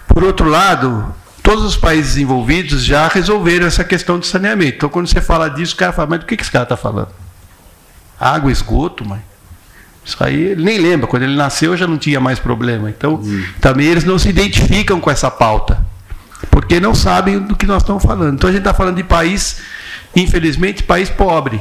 Por outro lado, todos os países envolvidos já resolveram essa questão de saneamento. Então, quando você fala disso, o cara fala, mas do que, que esse cara está falando? Água, esgoto, mãe. Isso aí ele nem lembra, quando ele nasceu já não tinha mais problema. Então, hum. também eles não se identificam com essa pauta, porque não sabem do que nós estamos falando. Então, a gente está falando de país, infelizmente, país pobre.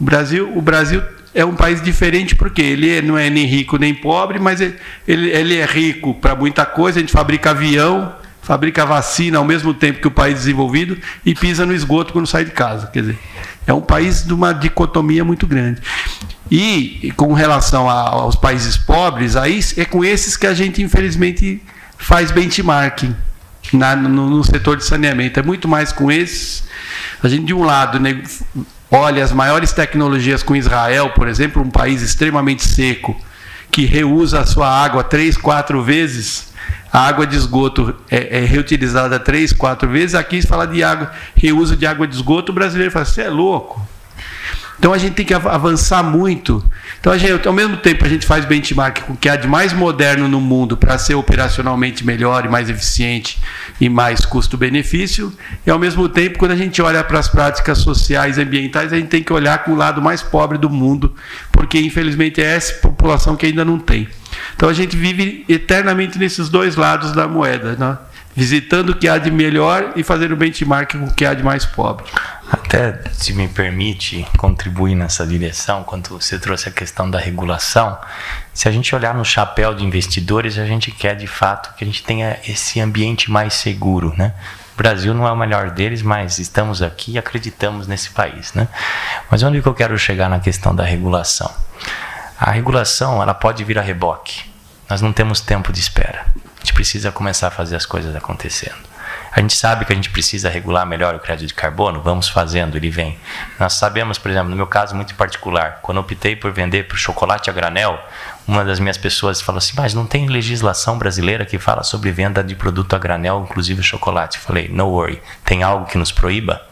O Brasil, o Brasil é um país diferente porque ele não é nem rico nem pobre, mas ele, ele é rico para muita coisa. A gente fabrica avião, fabrica vacina ao mesmo tempo que o país desenvolvido e pisa no esgoto quando sai de casa. Quer dizer, é um país de uma dicotomia muito grande. E com relação a, aos países pobres, aí é com esses que a gente infelizmente faz benchmarking na, no, no setor de saneamento. É muito mais com esses. A gente de um lado né, olha as maiores tecnologias com Israel, por exemplo, um país extremamente seco, que reusa a sua água três, quatro vezes, a água de esgoto é, é reutilizada três, quatro vezes. Aqui se fala de água, reuso de água de esgoto, o brasileiro fala, você é louco. Então a gente tem que avançar muito. Então, gente, ao mesmo tempo, a gente faz benchmark com o que há de mais moderno no mundo para ser operacionalmente melhor e mais eficiente e mais custo-benefício. E, ao mesmo tempo, quando a gente olha para as práticas sociais e ambientais, a gente tem que olhar com o lado mais pobre do mundo, porque, infelizmente, é essa população que ainda não tem. Então, a gente vive eternamente nesses dois lados da moeda. Né? visitando o que há de melhor e fazendo benchmark com o que há de mais pobre. Até, se me permite contribuir nessa direção, quando você trouxe a questão da regulação, se a gente olhar no chapéu de investidores, a gente quer de fato que a gente tenha esse ambiente mais seguro, né? O Brasil não é o melhor deles, mas estamos aqui e acreditamos nesse país, né? Mas onde que eu quero chegar na questão da regulação? A regulação, ela pode vir a reboque. Nós não temos tempo de espera gente precisa começar a fazer as coisas acontecendo. A gente sabe que a gente precisa regular melhor o crédito de carbono, vamos fazendo, ele vem. Nós sabemos, por exemplo, no meu caso muito particular, quando optei por vender para o chocolate a granel, uma das minhas pessoas falou assim: Mas não tem legislação brasileira que fala sobre venda de produto a granel, inclusive chocolate? Eu falei: No worry, tem algo que nos proíba?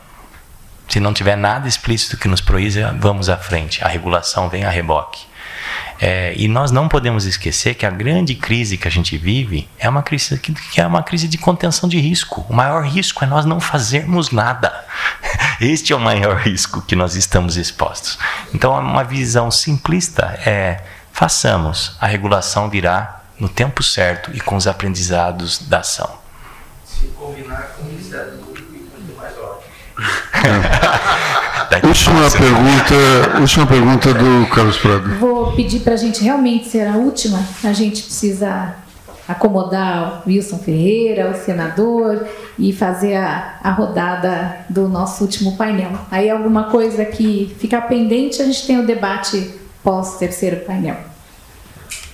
Se não tiver nada explícito que nos proíba, vamos à frente. A regulação vem a reboque. É, e nós não podemos esquecer que a grande crise que a gente vive é uma crise que, que, é uma crise de contenção de risco. O maior risco é nós não fazermos nada. Este é o maior risco que nós estamos expostos. Então, uma visão simplista é façamos, a regulação virá no tempo certo e com os aprendizados da ação. Se combinar com o Ministério Público, muito mais ótimo. última pergunta, última pergunta do Carlos Prado. Vou pedir para a gente realmente ser a última. A gente precisa acomodar o Wilson Ferreira, o senador, e fazer a, a rodada do nosso último painel. Aí alguma coisa que ficar pendente, a gente tem o debate pós terceiro painel.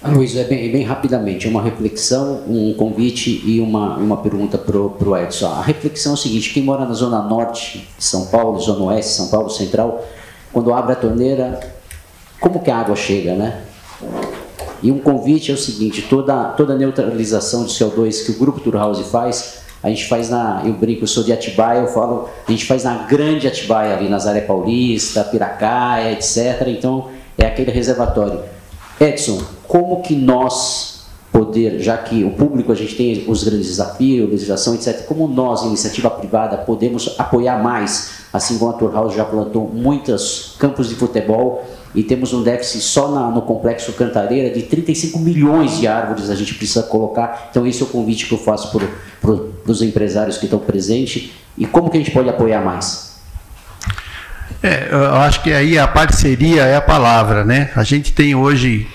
Luiz, é bem, bem, rapidamente, uma reflexão, um convite e uma, uma pergunta para o Edson. A reflexão é o seguinte: quem mora na zona norte de São Paulo, zona oeste, São Paulo central, quando abre a torneira, como que a água chega, né? E um convite é o seguinte: toda, toda neutralização de CO2 que o Grupo Turhouse faz, a gente faz na. Eu brinco, eu sou de Atibaia, eu falo, a gente faz na grande Atibaia, ali, Nazaré Paulista, Piracaia, etc. Então, é aquele reservatório. Edson, como que nós, poder, já que o público a gente tem os grandes desafios, legislação, etc., como nós, iniciativa privada, podemos apoiar mais, assim como a Turhouse já plantou muitos campos de futebol e temos um déficit só na, no complexo Cantareira de 35 milhões de árvores a gente precisa colocar. Então esse é o convite que eu faço para os empresários que estão presentes e como que a gente pode apoiar mais. É, eu acho que aí a parceria é a palavra, né? A gente tem hoje,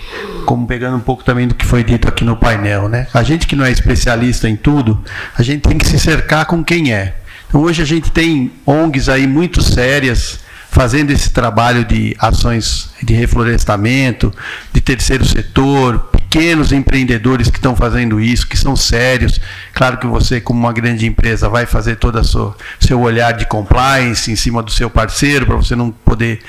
como pegando um pouco também do que foi dito aqui no painel, né? A gente que não é especialista em tudo, a gente tem que se cercar com quem é. Então hoje a gente tem ONGs aí muito sérias, fazendo esse trabalho de ações de reflorestamento, de terceiro setor, pequenos empreendedores que estão fazendo isso, que são sérios. Claro que você, como uma grande empresa, vai fazer todo o seu olhar de compliance em cima do seu parceiro, para você não poder.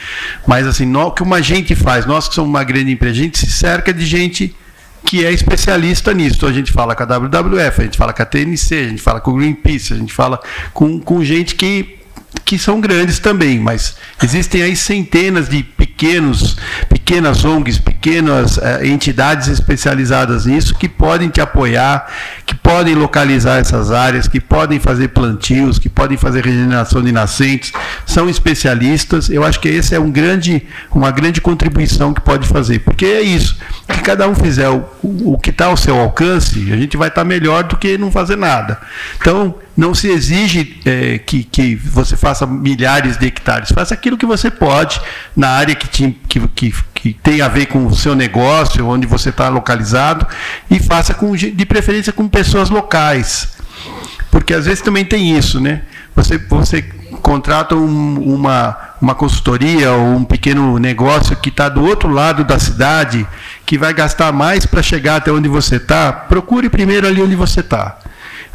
Mas, assim, o que uma gente faz, nós que somos uma grande empresa, a gente se cerca de gente que é especialista nisso. Então a gente fala com a WWF, a gente fala com a TNC, a gente fala com o Greenpeace, a gente fala com, com gente que que são grandes também, mas existem aí centenas de pequenos, pequenas ONGs, pequenas uh, entidades especializadas nisso que podem te apoiar, que podem localizar essas áreas, que podem fazer plantios, que podem fazer regeneração de nascentes, são especialistas. Eu acho que esse é um grande, uma grande contribuição que pode fazer, porque é isso. Que cada um fizer o, o que está ao seu alcance, a gente vai estar tá melhor do que não fazer nada. Então não se exige é, que, que você faça milhares de hectares. Faça aquilo que você pode na área que, te, que, que, que tem a ver com o seu negócio, onde você está localizado, e faça com, de preferência com pessoas locais. Porque às vezes também tem isso, né? Você, você contrata um, uma, uma consultoria ou um pequeno negócio que está do outro lado da cidade, que vai gastar mais para chegar até onde você está, procure primeiro ali onde você está.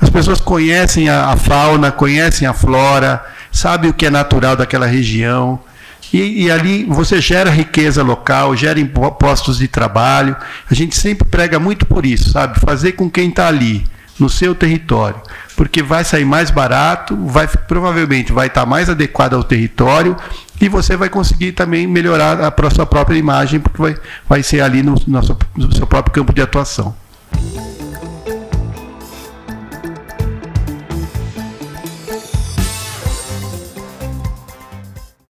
As pessoas conhecem a, a fauna, conhecem a flora, sabem o que é natural daquela região. E, e, ali você gera riqueza local, gera postos de trabalho. A gente sempre prega muito por isso, sabe? Fazer com quem está ali, no seu território. Porque vai sair mais barato, vai, provavelmente vai estar tá mais adequado ao território e você vai conseguir também melhorar a sua própria imagem, porque vai, vai ser ali no, no, seu, no seu próprio campo de atuação.